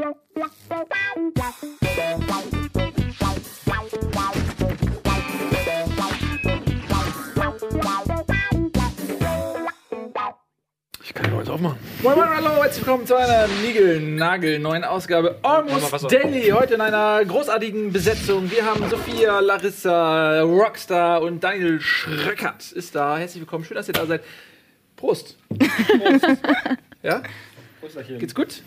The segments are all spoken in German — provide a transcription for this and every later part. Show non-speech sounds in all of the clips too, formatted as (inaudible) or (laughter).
Ich kann nur eins aufmachen. Moin Moin, hallo, herzlich willkommen zu einer Nigel-Nagel neuen Ausgabe Almost Daily. Heute in einer großartigen Besetzung. Wir haben Sophia, Larissa, Rockstar und Daniel Schröckert ist da. Herzlich willkommen, schön, dass ihr da seid. Prost. (laughs) Prost. (laughs) ja? Geht's gut?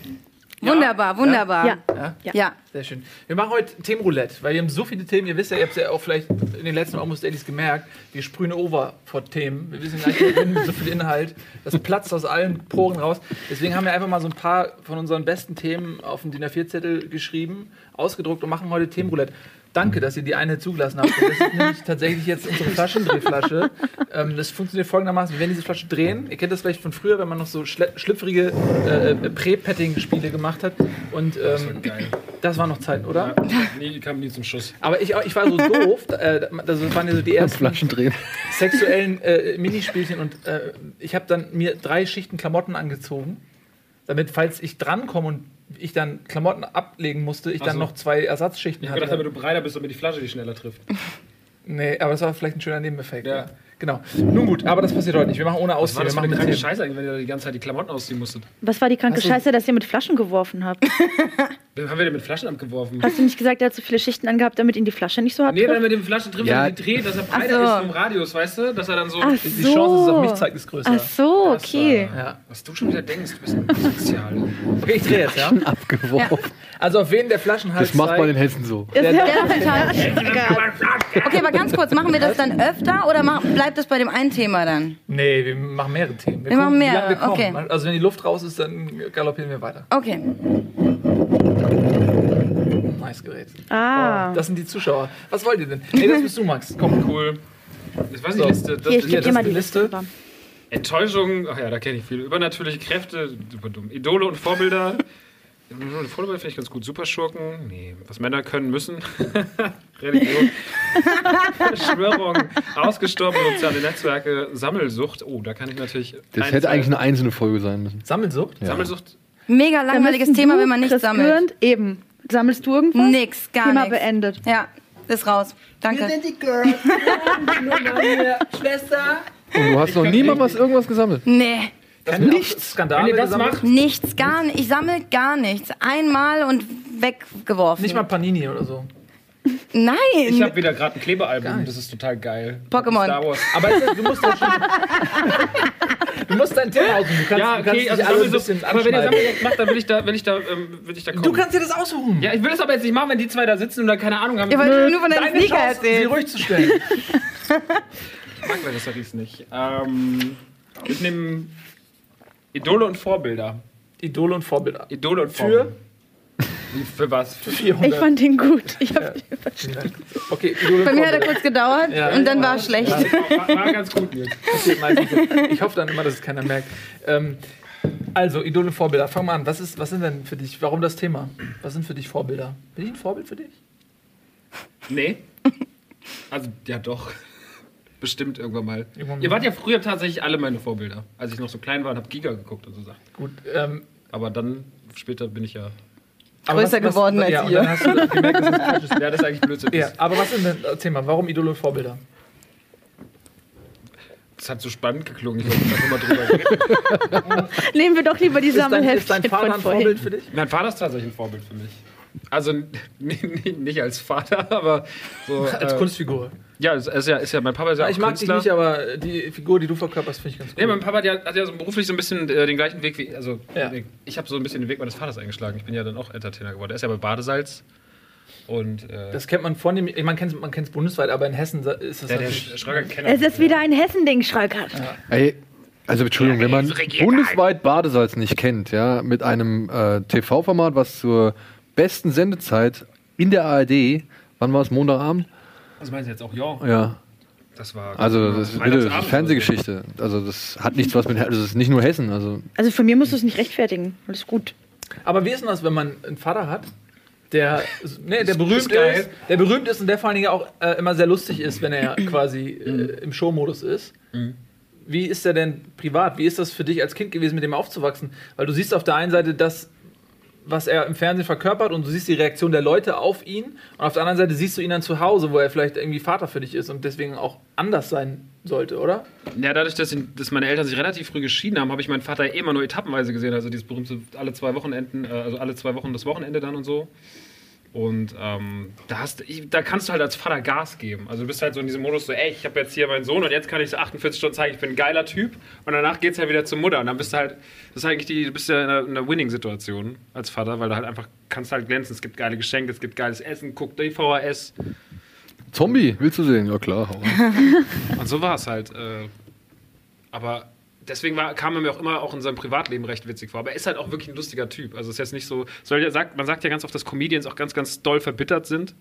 Wunderbar, wunderbar. Ja. Ja? Ja. ja. Sehr schön. Wir machen heute Themenroulette, weil wir haben so viele Themen. Ihr wisst ja, ihr habt es ja auch vielleicht in den letzten Almost Dailies gemerkt. Wir sprühen over vor Themen. Wir wissen gar nicht, wir haben so viel Inhalt. Das platzt aus allen Poren raus. Deswegen haben wir einfach mal so ein paar von unseren besten Themen auf den DIN A4-Zettel geschrieben, ausgedruckt und machen heute Themenroulette. Danke, dass ihr die eine zugelassen habt. Das ist nämlich tatsächlich jetzt unsere Flaschendrehflasche. (laughs) Ähm, das funktioniert folgendermaßen: Wir werden diese Flasche drehen. Ihr kennt das vielleicht von früher, wenn man noch so schlüpfrige äh, äh, Prä-Petting-Spiele gemacht hat. Und ähm, das war noch Zeit, oder? Ja, nie, kam nie zum Schuss. Aber ich, ich war so doof, (laughs) äh, das waren ja so die ersten Flaschen drehen. sexuellen äh, Minispielchen und äh, ich habe dann mir drei Schichten Klamotten angezogen, damit, falls ich drankomme und ich dann Klamotten ablegen musste, ich Ach dann so. noch zwei Ersatzschichten Ich hab gedacht, hatte. damit du breiter bist, damit die Flasche dich schneller trifft. Nee, aber das war vielleicht ein schöner Nebeneffekt. Ja. Ja. Genau. Nun gut, aber das passiert heute nicht. Wir machen ohne Was war Ausziehen. das Wir machen eine mit kranke Themen. Scheiße eigentlich, wenn ihr die ganze Zeit die Klamotten ausziehen musstet? Was war die kranke Hast du- Scheiße, dass ihr mit Flaschen geworfen habt? (laughs) Wem haben wir denn mit Flaschen abgeworfen? Hast du nicht gesagt, er hat so viele Schichten angehabt, damit ihn die Flasche nicht so hat? Nee, dann mit dem Flaschen trifft, Ja. wenn er die dreht, dass er breiter so. ist vom Radius, weißt du? Dass er dann so. Ach Die die Chance, dass es auf mich zeigt, ist größer. Ach so, okay. Ja. Was du schon wieder denkst, du bist ein Sozial. Okay, ich drehe jetzt, ja? Abgeworfen. Also auf wen der Flaschenhals Das macht man in zeigt, Hessen so. Der- ist Der total. (laughs) Okay, aber ganz kurz, machen wir das dann öfter oder mach, bleibt das bei dem einen Thema dann? Nee, wir machen mehrere Themen. Wir machen gucken, wie lange mehrere, wir okay. Also wenn die Luft raus ist, dann galoppieren wir weiter. Okay. Nice Gerät. Ah. Oh, das sind die Zuschauer. Was wollt ihr denn? (laughs) Nee, das bist du, Max. Komm, Cool. Ich weiß So. nicht, Liste. Das Hier, ich das ist die Liste. Liste. Enttäuschung, ach ja, da kenne ich viel. Übernatürliche Kräfte, super dumm. Idole und Vorbilder. (laughs) Vorbilder finde ich ganz gut. Superschurken, nee, was Männer können müssen. (laughs) Religion. (laughs) Verschwörung, ausgestorbene soziale Netzwerke, Sammelsucht. Oh, da kann ich natürlich. Das hätte eigentlich eine einzelne Folge sein müssen. Sammelsucht? Ja. Sammelsucht. Mega langweiliges Thema, wenn man nicht Chris sammelt. Gürnt, eben. Sammelst du irgendwas? Nix, gar Thema nichts. beendet. Ja, ist raus. Danke. die Girls. (laughs) Schwester. Und du hast noch nie mal was irgendwas gesammelt. Nee, Nichts. Skandale Wenn ihr das macht, nichts, gar nicht. Ich sammle gar nichts. Einmal und weggeworfen. Nicht mal Panini oder so. Nein. ich habe wieder gerade ein Klebealbum, nicht. das ist total geil. Pokémon. Star Wars. Aber du musst das schon. (laughs) du musst dein Thema aussuchen. Du kannst, Ja, kannst okay, dich also Sammelsucht. bisschen Aber wenn ihr. Sammelsucht macht, dann will ich da, will ich da, ähm, will ich da kommen. Du kannst dir das aussuchen. Ja, ich will das aber jetzt nicht machen, wenn die zwei da sitzen und da keine Ahnung haben. Ihr wollt nur von deinen Deine Sneaker Chance, sie erzählen. ruhig zu stellen. Ich mag Vegetarisch nicht. Ähm, ich nehme Idole und Vorbilder. Idole und Vorbilder. Idole und Für? Vorbilder. Wie- Für was? Für 400. Ich fand den gut. Ich hab, Okay, Idole und Bei mir hat er kurz gedauert Ja. und dann war es schlecht. war, war ganz gut jetzt. Ich hoffe dann immer, dass es keiner merkt. Ähm, also, Idole und Vorbilder. Fang mal an. Was, ist, was sind denn für dich, warum das Thema? Was sind für dich Vorbilder? Bin ich ein Vorbild für dich? Nee. Also, ja doch. Bestimmt irgendwann mal. Irgendwann. Ihr wart ja früher tatsächlich alle meine Vorbilder. Als ich noch so klein war und hab Giga geguckt und so Sachen. Gut. Ähm, Aber dann, später bin ich ja. aber Größer geworden als ja, und ihr. Dann hast du gemerkt, dass ist. (laughs) Ja, das ist eigentlich Blödsinn. Ja, aber was sind denn, erzähl mal, warum Idole und Vorbilder? Das hat so spannend geklungen. Ich wollte einfach mal drüber reden. (laughs) nehmen wir doch lieber die Ist dein, ist dein Vater ein. Vorbild für dich? Mein Vater ist tatsächlich ein Vorbild für mich. Also (laughs) nicht als Vater, aber so. (laughs) Als äh, Kunstfigur. Ja, ist, ist ja, ist ja, mein Papa ist ja Ja, auch ich mag Künstler. dich nicht, aber die Figur, die du verkörperst, finde ich ganz gut. Nee, mein Papa der hat ja so beruflich so ein bisschen äh, den gleichen Weg wie. Also, Ja. ich habe so ein bisschen den Weg meines Vaters eingeschlagen. Ich bin ja dann auch Entertainer geworden. Er ist ja bei Badesalz. Und. Äh, Das kennt man von dem, man kennt es man kennt's bundesweit, aber in Hessen ist das der, der. Schröger kennt Es ist wieder ein Hessending, Schröckert. Ey, also Entschuldigung, wenn man bundesweit Badesalz nicht kennt, ja, mit einem äh, TV-Format, was zur besten Sendezeit in der ARD, wann war es, Montagabend? Was meinen Sie jetzt auch? Ja. Ja, Das war. also das ist, das ist Fernsehgeschichte. Also das hat nichts was mit, also das ist nicht nur Hessen, also Also von mir musst du es nicht rechtfertigen. Alles gut. Aber wie ist denn das, wenn man einen Vater hat, der, nee, der berühmt geil. ist, der berühmt ist und der vor allen Dingen auch äh, immer sehr lustig ist, wenn er quasi äh, im Showmodus ist. Wie ist er denn privat? Wie ist das für dich als Kind gewesen, mit dem aufzuwachsen? Weil du siehst auf der einen Seite, dass was er im Fernsehen verkörpert und du siehst die Reaktion der Leute auf ihn. Und auf der anderen Seite siehst du ihn dann zu Hause, wo er vielleicht irgendwie Vater für dich ist und deswegen auch anders sein sollte, oder? Ja, dadurch, dass, ihn, dass meine Eltern sich relativ früh geschieden haben, habe ich meinen Vater immer nur etappenweise gesehen. Also dieses berühmte alle zwei Wochenenden, äh, also alle zwei Wochen das Wochenende dann und so. Und ähm, da, hast, da kannst du halt als Vater Gas geben. Also du bist halt so in diesem Modus so, ey, ich habe jetzt hier meinen Sohn und jetzt kann ich so 48 Stunden zeigen, ich bin ein geiler Typ. Und danach geht's ja wieder zur Mutter. Und dann bist du halt, das ist eigentlich die, du bist ja in einer, in einer Winning-Situation als Vater, weil du halt einfach kannst halt glänzen. Es gibt geile Geschenke, es gibt geiles Essen, guck die VHS. Zombie, willst du sehen? Ja klar. (laughs) Und so war es halt. Äh, aber deswegen war, kam er mir auch immer auch in seinem Privatleben recht witzig vor. Aber er ist halt auch wirklich ein lustiger Typ. Also es ist jetzt nicht so. Soll sagt, man sagt ja ganz oft, dass Comedians auch ganz, ganz doll verbittert sind.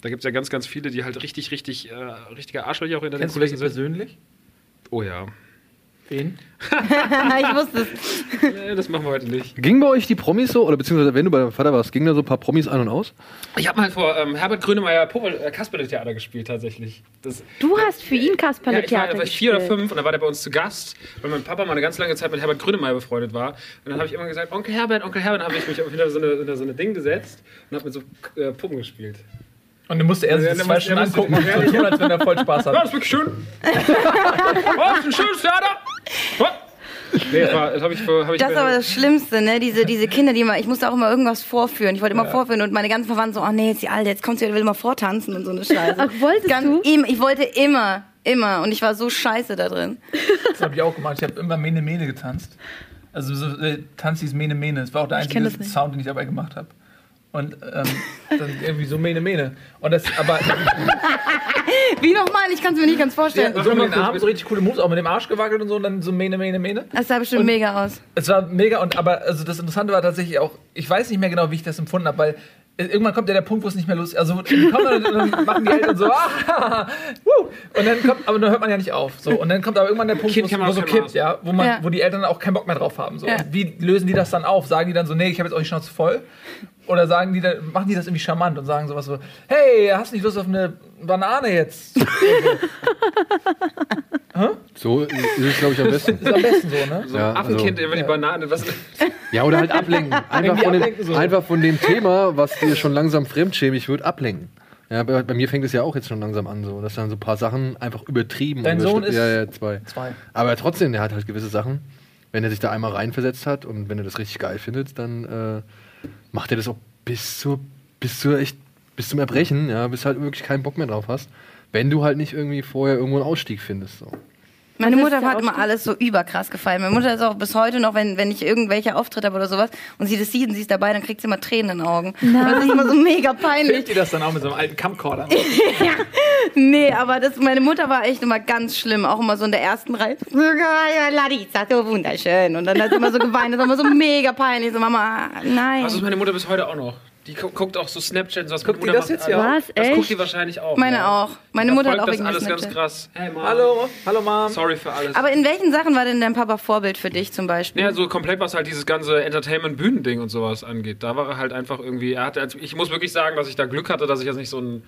Da gibt es ja ganz, ganz viele, die halt richtig, richtig, äh, richtige Arschlöcher auch hinter Kennst du welche sind. persönlich? Oh ja. Wen? (laughs) ich wusste es. Nee, das machen wir heute nicht. Ging bei euch die Promis so, oder beziehungsweise wenn du bei deinem Vater warst, gingen da so ein paar Promis ein und aus? Ich habe mal vor ähm, Herbert Grönemeyer äh, Kasperle-Theater gespielt tatsächlich. Das, Du hast für ihn ja, Kasperle ich war, war ich vier oder fünf und da war der bei uns zu Gast, weil mein Papa mal eine ganz lange Zeit mit Herbert Grönemeyer befreundet war. Und dann habe ich immer gesagt, Onkel Herbert, Onkel Herbert, dann habe ich mich auf hinter so eine, hinter so eine Ding gesetzt und habe mit so äh, Puppen gespielt. Und dann musste er sich Ja, zwei Stunden angucken und so tun, als wenn er voll Spaß Ja, hat. das ist wirklich schön. oh, das ist ein schönes Theater. Oh. Nee, das, war- das habe ich, hab ich Das ist aber das Schlimmste, ne? Diese, diese Kinder, die immer, ich musste auch immer irgendwas vorführen. Ich wollte immer vorführen und meine ganzen Verwandten so, oh nee, jetzt die Alte, jetzt kommt sie, will immer vortanzen und so eine (laughs) Scheiße. Ach, wolltest Ganz, du? im- Ich wollte immer, immer und ich war so scheiße da drin. Das habe ich auch gemacht. Ich habe immer Mene Mene getanzt. Also so äh, Tanz hieß Mene Mene. Das war auch der einzige. Sound, den ich dabei gemacht habe. Und ähm, dann irgendwie so Mene Mene. Und das, aber (laughs) Wie nochmal? Ich kann es mir nicht ganz vorstellen. so mit den Armen so richtig coole Moves, auch mit dem Arsch gewackelt und so, und dann so Mene Mene Mene. Das sah bestimmt Und- mega aus. Es war mega und aber also das Interessante war tatsächlich auch, ich weiß nicht mehr genau, wie ich das empfunden habe, weil äh, irgendwann kommt ja der Punkt, wo es nicht mehr lustig Also die kommen dann, dann machen die Eltern so, (laughs) ah, wuh, und dann kommt, aber dann hört man ja nicht auf. So, und dann kommt aber irgendwann der Punkt, Kind wo es- man wo so kippt, ja, wo, man, Ja. wo die Eltern auch keinen Bock mehr drauf haben. So. Ja. Wie lösen die das dann auf? Sagen die dann so, nee, ich habe jetzt auch die Schnauze voll? Oder sagen die dann, machen die das irgendwie charmant und sagen sowas so, hey, hast du nicht Lust auf eine Banane jetzt? (laughs) So ist es, glaube ich, am besten. Ist am besten so, ne? So Ja, ein Affenkind, also- immer die Banane. Was, Ja, oder halt ablenken. (laughs) Einfach Irgendwie von, ablenken dem, so. einfach von dem Thema, was dir schon langsam fremdschämig wird, ablenken. Ja, bei, bei mir fängt es ja auch jetzt schon langsam an, so, dass dann so ein paar Sachen einfach übertrieben Dein Sohn ist- Ja, ja, zwei. Zwei. Aber trotzdem, der hat halt gewisse Sachen. Wenn er sich da einmal reinversetzt hat und wenn er das richtig geil findet, dann äh, macht er das auch bis zur, bis zur echt, bis zum Erbrechen, ja, bis halt wirklich keinen Bock mehr drauf hast. Wenn du halt nicht irgendwie vorher irgendwo einen Ausstieg findest. So. Meine Mutter hat immer alles so überkrass gefallen. Meine Mutter ist auch bis heute noch, wenn, wenn ich irgendwelche Auftritte habe oder sowas und sie das sieht und sie ist dabei, dann kriegt sie immer Tränen in den Augen. Das ist immer so mega peinlich. Filmt die das dann auch mit so einem alten Camcorder? (laughs) Nee, aber das, meine Mutter war echt immer ganz schlimm. Auch immer so in der ersten Reihe. Larissa, so wunderschön. Und dann hat sie immer so geweint. Das war immer so mega peinlich. So, Mama, nein. also ist meine Mutter bis heute auch noch. Die gu guckt auch so Snapchat und sowas. Guckt die das jetzt ja? alles. Was? Das guckt Echt? die wahrscheinlich auch. Meine ja. auch. Meine Mutter hat auch das alles ganz Snapchat. krass. Hey, Mom. Hallo, hallo Mom. Sorry für alles. Aber in welchen Sachen war denn dein Papa Vorbild für dich zum Beispiel? Ja, so komplett, was halt dieses ganze Entertainment-Bühnending und sowas angeht. Da war er halt einfach irgendwie, er hatte, also ich muss wirklich sagen, dass ich da Glück hatte, dass ich jetzt nicht so ein,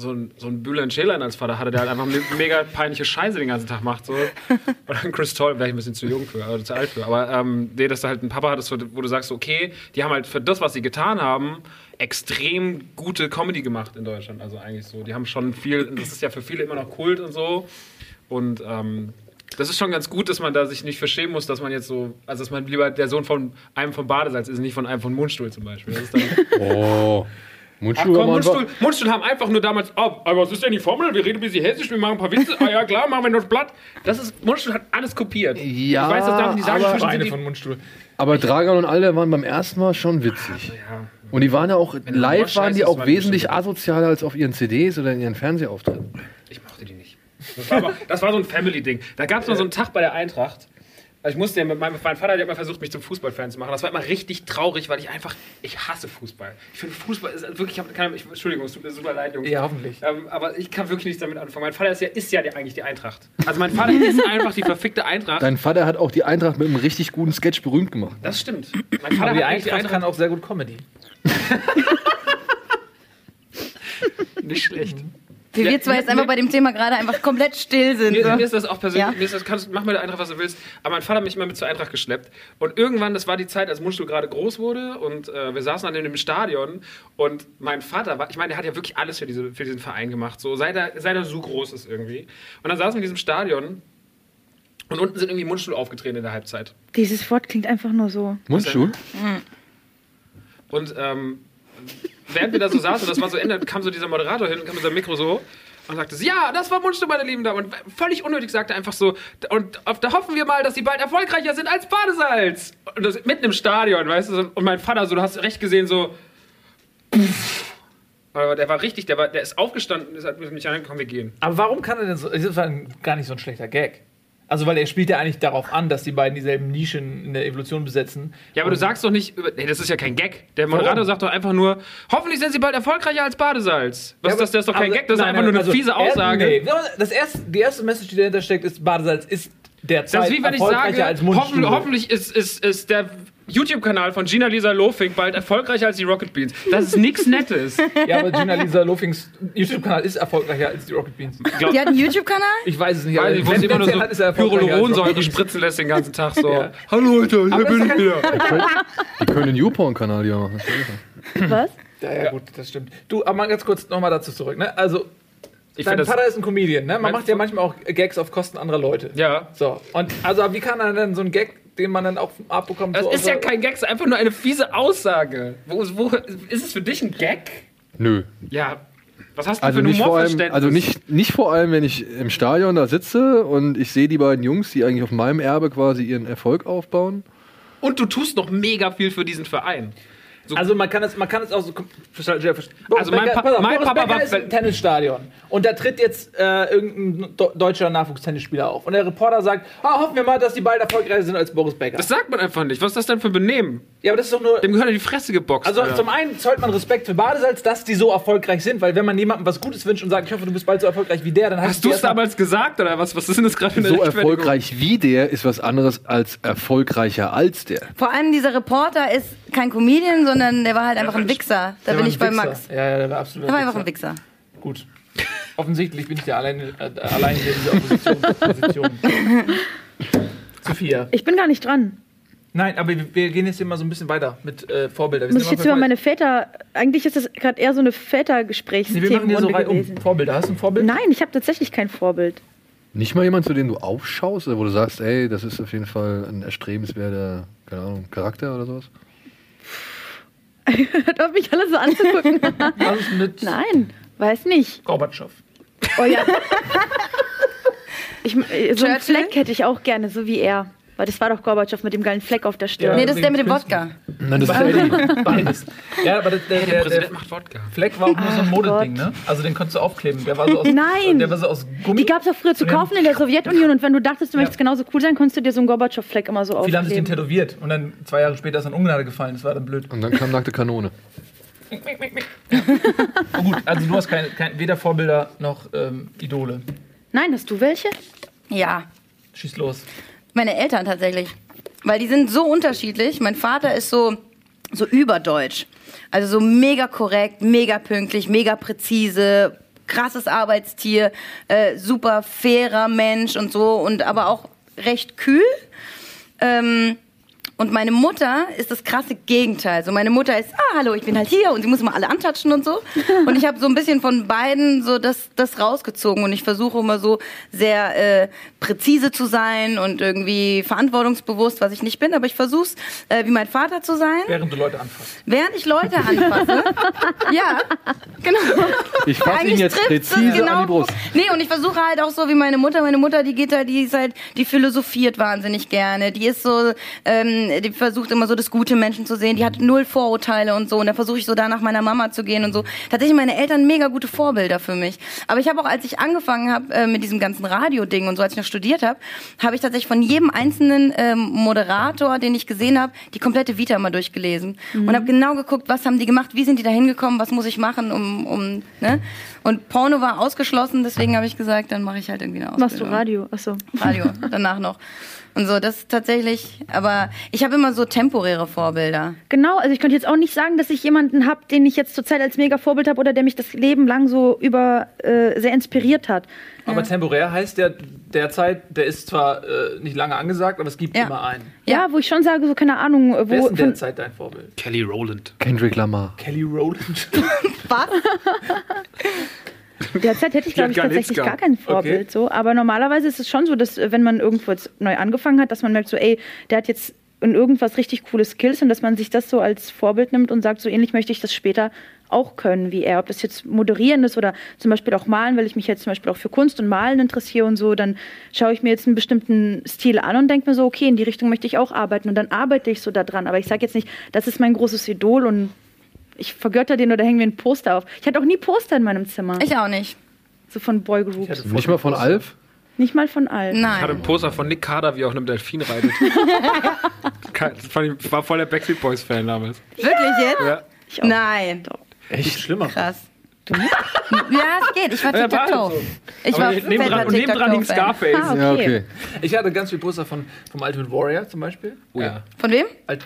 so ein, so ein Bülent Ceylan als Vater hatte, der halt einfach me- mega peinliche Scheiße den ganzen Tag macht. So. (laughs) Oder ein Chris Toll, wäre ich ein bisschen zu jung für, oder zu alt für. Aber ähm, nee, dass du halt einen Papa hattest, wo du sagst, okay, die haben halt für das, was sie getan haben, extrem gute Comedy gemacht in Deutschland. Also eigentlich so. Die haben schon viel, das ist ja für viele immer noch Kult und so. Und ähm, das ist schon ganz gut, dass man da sich nicht verschämen muss, dass man jetzt so, also dass man lieber der Sohn von einem von Badesalz ist, nicht von einem von Mundstuhl zum Beispiel. Das ist dann, (laughs) Oh. Ach Mundschuhe komm, Mundstuhl, Mundstuhl haben einfach nur damals, oh, aber was ist denn die Formel? Wir reden ein bisschen hessisch, wir machen ein paar Witze. (laughs) Ah ja, klar, machen wir noch das Blatt. Das ist, Mundstuhl hat alles kopiert. Ja, ich weiß, dass da- die sagen, aber- Eine sind die, von Mundstuhl. Aber Dragan und alle waren beim ersten Mal schon witzig. ja, Und die waren ja auch, du live waren die auch die wesentlich bestimmt. asozialer als auf ihren CDs oder in ihren Fernsehauftritten. ich mochte die nicht. Das war, aber, das war so ein Family-Ding. Da gab es mal so einen Tag bei der Eintracht. Also ich musste ja mit meinem mein Vater, der hat mal versucht, mich zum Fußballfan zu machen. Das war immer richtig traurig, weil ich einfach, ich hasse Fußball. Ich finde Fußball ist wirklich, ich hab, keine, ich, Entschuldigung, es tut mir super leid, Jungs. Ja, hoffentlich. Ähm, aber ich kann wirklich nichts damit anfangen. Mein Vater ist ja, ist ja die, eigentlich die Eintracht. Also mein Vater ist (laughs) einfach die verfickte Eintracht. Dein Vater hat auch die Eintracht mit einem richtig guten Sketch berühmt gemacht. Das stimmt. Mein Vater Aber die hat eigentlich Eintracht kann auch sehr gut Comedy. (laughs) nicht schlecht. Wie Ja, wir zwar mir- jetzt einfach bei dem Thema gerade einfach komplett still sind. Mir, so. mir ist das auch persönlich, Ja? mir ist das, kannst, mach mit der Eintracht, was du willst. Aber mein Vater hat mich immer mit zur Eintracht geschleppt. Und irgendwann, das war die Zeit, als Mundstuhl gerade groß wurde und äh, wir saßen dann in dem Stadion und mein Vater war, ich meine, der hat ja wirklich alles für, diese, für diesen Verein gemacht, so seit er, seit er so groß ist irgendwie. Und dann saßen wir in diesem Stadion und unten sind irgendwie Mundstuhl aufgetreten in der Halbzeit. Dieses Wort klingt einfach nur so. Mundstuhl? Und ähm, während wir da so saßen, das war so Ende, kam so dieser Moderator hin, kam mit seinem Mikro so und sagte ja, das war Mundstuhl, meine Lieben Damen. Und völlig unnötig sagte er einfach so, und da hoffen wir mal, dass sie bald erfolgreicher sind als Badesalz. Und das mitten im Stadion, weißt du, und mein Vater so, du hast recht gesehen, so, aber der war richtig, der, war, der ist aufgestanden, ist, hat mich angekommen, wir gehen. Aber warum kann er denn so. Das war gar nicht so ein schlechter Gag. Also, weil er spielt ja eigentlich darauf an, dass die beiden dieselben Nischen in der Evolution besetzen. Ja, aber du sagst doch nicht, nee, das ist ja kein Gag. Der Moderator Warum? sagt doch einfach nur, hoffentlich sind sie bald erfolgreicher als Badesalz. Was Ja, ist das? Das ist doch kein Gag, das ist nein, einfach nur nein, eine also, fiese er- Aussage. Nee, das erste, die erste Message, die dahinter steckt, ist, Badesalz ist derzeit Das ist wie wenn ich sage, als Mundstuhl. hoffen, hoffentlich ist, ist, ist der YouTube-Kanal von Gina Lisa Lofink bald erfolgreicher als die Rocket Beans. Das ist nichts Nettes. Ja, aber Gina Lisa Lofings YouTube-Kanal ist erfolgreicher als die Rocket Beans. Die hat einen YouTube-Kanal? Ich weiß es nicht. Aber ich wusste wenn- immer nur so er Beans. spritzen lässt den ganzen Tag so. Ja. Hallo Leute, hier bin ich wieder. Die können einen YouPorn-Kanal ja machen. Was? Ja, ja, gut, das stimmt. Du, aber mal ganz kurz nochmal dazu zurück. Ne? Also, Ich dein Vater ist ein Comedian, ne? Man macht ja manchmal auch Gags auf Kosten anderer Leute. Ja. So, und also wie kann er denn so ein Gag, den man dann auch abbekommt? Das so ist ja kein Gag, das ist einfach nur eine fiese Aussage. Wo, wo, ist es für dich ein Gag? Nö. Ja. Was hast du Also für ein nicht, vor allem, Humorverständnis? also nicht, nicht vor allem, wenn ich im Stadion da sitze und ich sehe die beiden Jungs, die eigentlich auf meinem Erbe quasi ihren Erfolg aufbauen. Und du tust noch mega viel für diesen Verein. So- Also man kann es, man kann es auch so. Also mein Pa- pass auf, mein Boris Papa Becker war- ist im Tennisstadion und da tritt jetzt äh, irgendein deutscher Nachwuchstennisspieler auf und der Reporter sagt, ah, hoffen wir mal, dass die bald erfolgreicher sind als Boris Becker. Das sagt man einfach nicht. Was ist das denn für ein Benehmen? ja, aber das ist doch nur. Dem gehört in die Fresse geboxt. Also Alter. zum einen zollt man Respekt für Badesalz, dass die so erfolgreich sind, weil wenn man jemandem was Gutes wünscht und sagt, ich hoffe, du bist bald so erfolgreich wie der, dann Hast du es damals gesagt oder was? Was ist denn das gerade für eine So erfolgreich wie der ist was anderes als erfolgreicher als der. Vor allem dieser Reporter ist kein Comedian, sondern der war halt einfach ein Wichser. Da Der bin ich bei Wichser. Max. Ja, ja, der war absolut Der war einfach ein Wichser. Gut. Offensichtlich bin ich der alleine, äh, alleine in dieser Opposition. (laughs) Position. Sophia. Ich bin gar nicht dran. Nein, aber wir, wir gehen jetzt hier mal so ein bisschen weiter mit äh, Vorbilder. Wir Muss ich jetzt immer über meine Väter. Eigentlich ist das gerade eher so eine Nee, wir machen hier so rein um. Vorbilder. Hast du ein Vorbild? Nein, ich habe tatsächlich kein Vorbild. Nicht mal jemand, zu dem du aufschaust, oder wo du sagst, ey, das ist auf jeden Fall ein erstrebenswerter, keine Ahnung, Charakter oder sowas? (laughs) Hört auf mich alle so anzugucken. (laughs) Was ist mit Nein, weiß nicht. Gorbatschow? Oh ja. (laughs) Ich, äh, so einen? Fleck hätte ich auch gerne, so wie er. Weil das war doch Gorbatschow mit dem geilen Fleck auf der Stirn. Nee, das ist der mit dem. Wodka. Nein, das ist Eddie. (laughs) Beides. Ja, aber der, Der der, der Präsident macht Wodka. Fleck war auch nur so ein Modeding, ne? Also den konntest du aufkleben. Der war so aus, Nein. Der war so aus Gummi. Die gab es auch früher zu kaufen in der Sowjetunion und wenn du dachtest, du Ja. möchtest genauso cool sein, konntest du dir so einen Gorbatschow-Fleck immer so Viele haben sich den aufkleben. tätowiert und dann zwei Jahre später ist er in Ungnade gefallen. Das war dann blöd. Und dann kam nackte Kanone. Oh, gut, also du hast keine, kein, weder Vorbilder noch ähm, Idole. Nein, hast du welche? Ja, Schieß los. Meine Eltern tatsächlich. Weil die sind so unterschiedlich. Mein Vater ist so, so überdeutsch. Also so mega korrekt, mega pünktlich, mega präzise, krasses Arbeitstier, äh, super fairer Mensch und so und aber auch recht kühl. Ähm, und meine Mutter ist das krasse Gegenteil. So meine Mutter ist, ah, hallo, ich bin halt hier und sie muss immer alle antatschen und so. (laughs) Und ich habe so ein bisschen von beiden so das, das rausgezogen und ich versuche immer so sehr äh, präzise zu sein und irgendwie verantwortungsbewusst, was ich nicht bin. Aber ich versuche es, äh, wie mein Vater zu sein, Während du Leute anfasst. während ich Leute anfasse. (laughs) ja, genau. Ich fasse ihn Eigentlich jetzt präzise genau. an die Brust. Nee, und ich versuche halt auch so wie meine Mutter. Meine Mutter, die geht halt, die ist halt, die philosophiert wahnsinnig gerne. Die ist so, ähm, die versucht immer so das Gute Menschen zu sehen. Die hat null Vorurteile und so. Und da versuche ich so da nach meiner Mama zu gehen und so. Tatsächlich meine Eltern mega gute Vorbilder für mich. Aber ich habe auch, als ich angefangen habe äh, mit diesem ganzen Radio-Ding und so, als ich noch studiert habe, habe ich tatsächlich von jedem einzelnen ähm, Moderator, den ich gesehen habe, die komplette Vita mal durchgelesen und habe genau geguckt, was haben die gemacht, wie sind die da hingekommen, was muss ich machen, um, um ne? Und Porno war ausgeschlossen, deswegen habe ich gesagt, dann mache ich halt irgendwie eine Ausbildung. Machst du Radio? Achso. Radio (laughs) danach noch. Und so, das ist tatsächlich, aber ich habe immer so temporäre Vorbilder. Genau, also ich könnte jetzt auch nicht sagen, dass ich jemanden habe, den ich jetzt zurzeit als mega Vorbild habe oder der mich das Leben lang so über äh, sehr inspiriert hat. Aber temporär heißt der derzeit, der ist zwar äh, nicht lange angesagt, aber es gibt Ja. immer einen. Ja, wo ich schon sage, so keine Ahnung, Wer wo ist denn derzeit dein Vorbild? Kelly Rowland. Kendrick Lamar. Kelly Rowland. (laughs) (laughs) Was? (laughs) derzeit hätte ich (laughs) glaube ich tatsächlich gar kein Vorbild Okay. so, aber normalerweise ist es schon so, dass äh, wenn man irgendwo jetzt neu angefangen hat, dass man merkt so, ey, der hat jetzt in irgendwas richtig coole Skills und dass man sich das so als Vorbild nimmt und sagt, so ähnlich möchte ich das später auch können wie er. Ob das jetzt moderieren ist oder zum Beispiel auch malen, weil ich mich jetzt zum Beispiel auch für Kunst und Malen interessiere und so, dann schaue ich mir jetzt einen bestimmten Stil an und denke mir so, okay, in die Richtung möchte ich auch arbeiten und dann arbeite ich so daran. Aber ich sage jetzt nicht, das ist mein großes Idol und ich vergötter den oder hänge mir ein Poster auf. Ich hatte auch nie Poster in meinem Zimmer. Ich auch nicht. so von Boygroups. Nicht mal von Alf? Nicht mal von allen. Ich hatte ein Nein. Poster von Nick Carter, wie er auf einem Delfin reitet. (laughs) Ich war voll der Backstreet Boys Fan damals. Wirklich jetzt? Ja. Ich auch. Nein. Echt schlimmer. Krass. Ja, es geht. Ich war (laughs) TikTok. halt so. Ich Aber war neben fetter dran, und neben dran hing. Scarface. Ah, Ja, okay. okay. Ich hatte ganz viele Poster von, vom Ultimate Warrior zum Beispiel. Oh ja. Von wem? Alt-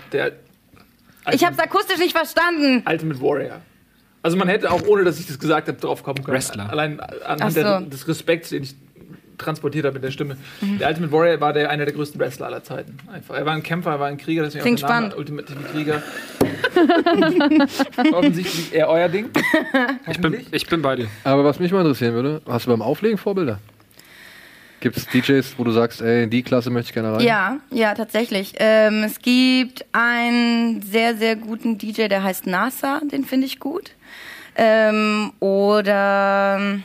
Ich habe es akustisch nicht verstanden. Ultimate Warrior. Also man hätte auch, ohne dass ich das gesagt habe, drauf kommen können. Wrestler. Allein anhand so. der, des Respekts, den ich transportiert habe mit der Stimme. Mhm. Der Ultimate Warrior war der, einer der größten Wrestler aller Zeiten. Einfach. Er war ein Kämpfer, er war ein Krieger, deswegen Klingt auch der Name spannend. Ultimative Krieger. (laughs) Offensichtlich eher euer Ding. Ich bin, ich bin bei dir. Aber was mich mal interessieren würde, hast du beim Auflegen Vorbilder? Gibt es DJs, wo du sagst, ey, in die Klasse möchte ich gerne rein? Ja, ja, tatsächlich. Ähm, es gibt einen sehr, sehr guten DJ, der heißt NASA, den finde ich gut. Ähm, oder.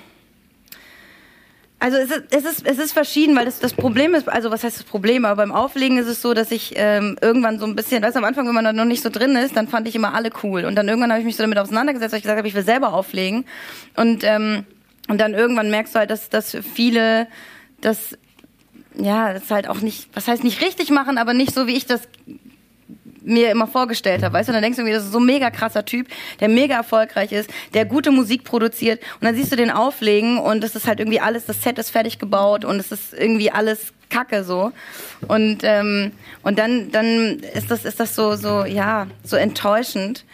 Also es ist, es ist, es ist verschieden, weil das, das Problem ist, also was heißt das Problem, aber beim Auflegen ist es so, dass ich ähm, irgendwann so ein bisschen, weißt du, am Anfang, wenn man da noch nicht so drin ist, dann fand ich immer alle cool. Und dann irgendwann habe ich mich so damit auseinandergesetzt, weil ich gesagt habe, ich will selber auflegen. Und, ähm, und dann irgendwann merkst du halt, dass, dass viele das ja, das halt auch nicht, was heißt nicht richtig machen, aber nicht so, wie ich das mir immer vorgestellt habe, weißt du, und dann denkst du irgendwie, das ist so ein mega krasser Typ, der mega erfolgreich ist, der gute Musik produziert. Und dann siehst du den auflegen und das ist halt irgendwie alles, das Set ist fertig gebaut und es ist irgendwie alles Kacke so. Und ähm, und dann dann ist das ist das so so ja so enttäuschend.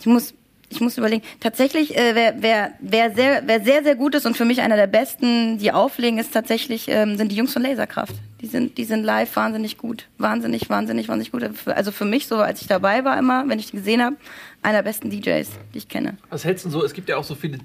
Ich muss ich muss überlegen. Tatsächlich, äh, wer, wer, wer, sehr, wer sehr, sehr gut ist und für mich einer der besten, die auflegen, ist tatsächlich, ähm, sind die Jungs von Laserkraft. Die sind, die sind live wahnsinnig gut. Wahnsinnig, wahnsinnig, wahnsinnig gut. Also für mich, so als ich dabei war immer, wenn ich die gesehen habe, einer der besten DJs, die ich kenne. Was hältst du denn so? Es gibt ja auch so viele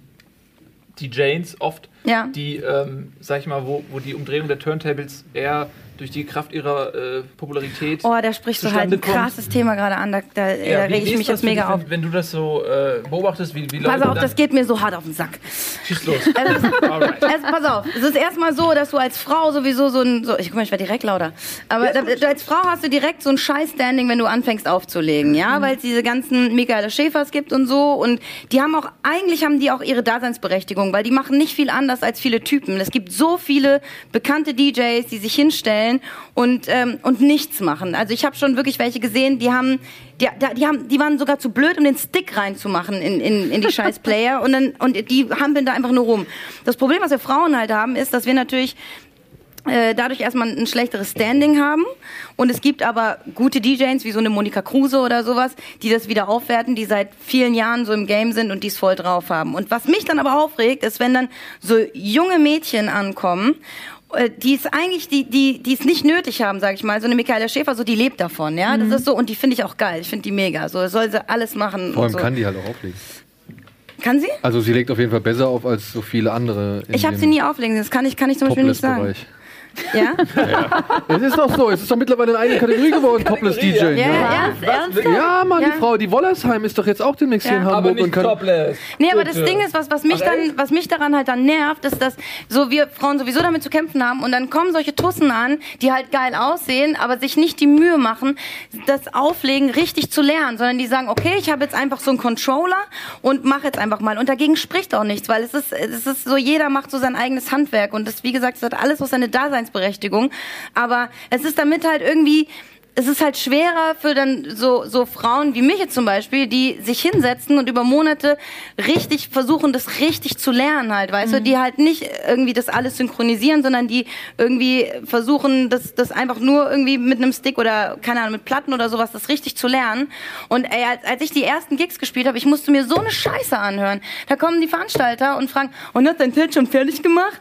DJs oft, Ja. die, ähm, sag ich mal, wo, wo die Umdrehung der Turntables eher durch die Kraft ihrer äh, Popularität. Oh, da sprichst du halt ein kommt. krasses Thema gerade an. Da, da, Ja, da wie- reg ich mich jetzt mega dich, auf. wenn, wenn du das so äh, beobachtest, wie, wie Leute Pass auf, das geht mir so hart auf den Sack. Schieß (laughs) los. Also. Also, pass auf, es ist erstmal so, dass du als Frau sowieso so ein. So, ich guck mal, ich werde direkt lauter. Aber da, du als Frau hast du direkt so ein Scheiß-Standing, wenn du anfängst aufzulegen, ja? Mhm. Weil es diese ganzen Michaela Schäfers gibt und so. Und die haben auch, eigentlich haben die auch ihre Daseinsberechtigung, weil die machen nicht viel anders als viele Typen. Es gibt so viele bekannte DJs, die sich hinstellen und, ähm, und nichts machen. Also ich habe schon wirklich welche gesehen, die haben. Die, die, haben, die waren sogar zu blöd, um den Stick reinzumachen in, in, in die (laughs) scheiß Player und, dann, und die hampeln da einfach nur rum. Das Problem, was wir Frauen halt haben, ist, dass wir natürlich äh, dadurch erstmal ein schlechteres Standing haben. Und es gibt aber gute DJs, wie so eine Monika Kruse oder sowas, die das wieder aufwerten, die seit vielen Jahren so im Game sind und die es voll drauf haben. Und was mich dann aber aufregt, ist, wenn dann so junge Mädchen ankommen, die es eigentlich, die, die, die es nicht nötig haben, sag ich mal. So eine Michaela Schäfer, so die lebt davon, ja. Das ist so, und die finde ich auch geil. Ich finde die mega. So soll sie alles machen. Vor allem so. kann die halt auch auflegen. Kann sie? Also sie legt auf jeden Fall besser auf als so viele andere. Ich habe sie nie auflegen. Das kann ich, kann ich zum Beispiel nicht sagen. Topless-Bereich. Ja? Es ist doch so, es ist doch mittlerweile eine eigene Kategorie geworden, Topless DJ. Ja, Ja, ja, ernsthaft? ja Mann, Ja. die Frau, die Wollersheim ist doch jetzt auch demnächst hier in Ja. Aber Hamburg nicht und kann. topless. Nee, aber das. Ding ist, was, was, mich dann, was mich daran halt dann nervt, ist, dass so wir Frauen sowieso damit zu kämpfen haben und dann kommen solche Tussen an, die halt geil aussehen, aber sich nicht die Mühe machen, das Auflegen richtig zu lernen, sondern die sagen, okay, ich habe jetzt einfach so einen Controller und mache jetzt einfach mal. Und dagegen spricht auch nichts, weil es ist, es ist so, jeder macht so sein eigenes Handwerk und das, wie gesagt, das hat alles so seine Daseinsberechtigung. Aber es ist damit halt irgendwie, es ist halt schwerer für dann so, so Frauen wie mich jetzt zum Beispiel, die sich hinsetzen und über Monate richtig versuchen, das richtig zu lernen halt, weißt du, die halt nicht irgendwie das alles synchronisieren, sondern die irgendwie versuchen, das, das einfach nur irgendwie mit einem Stick oder, keine Ahnung, mit Platten oder sowas, das richtig zu lernen. Und ey, als, als ich die ersten Gigs gespielt habe, ich musste mir so eine Scheiße anhören. Da kommen die Veranstalter und fragen, und hat dein Zelt schon fertig gemacht?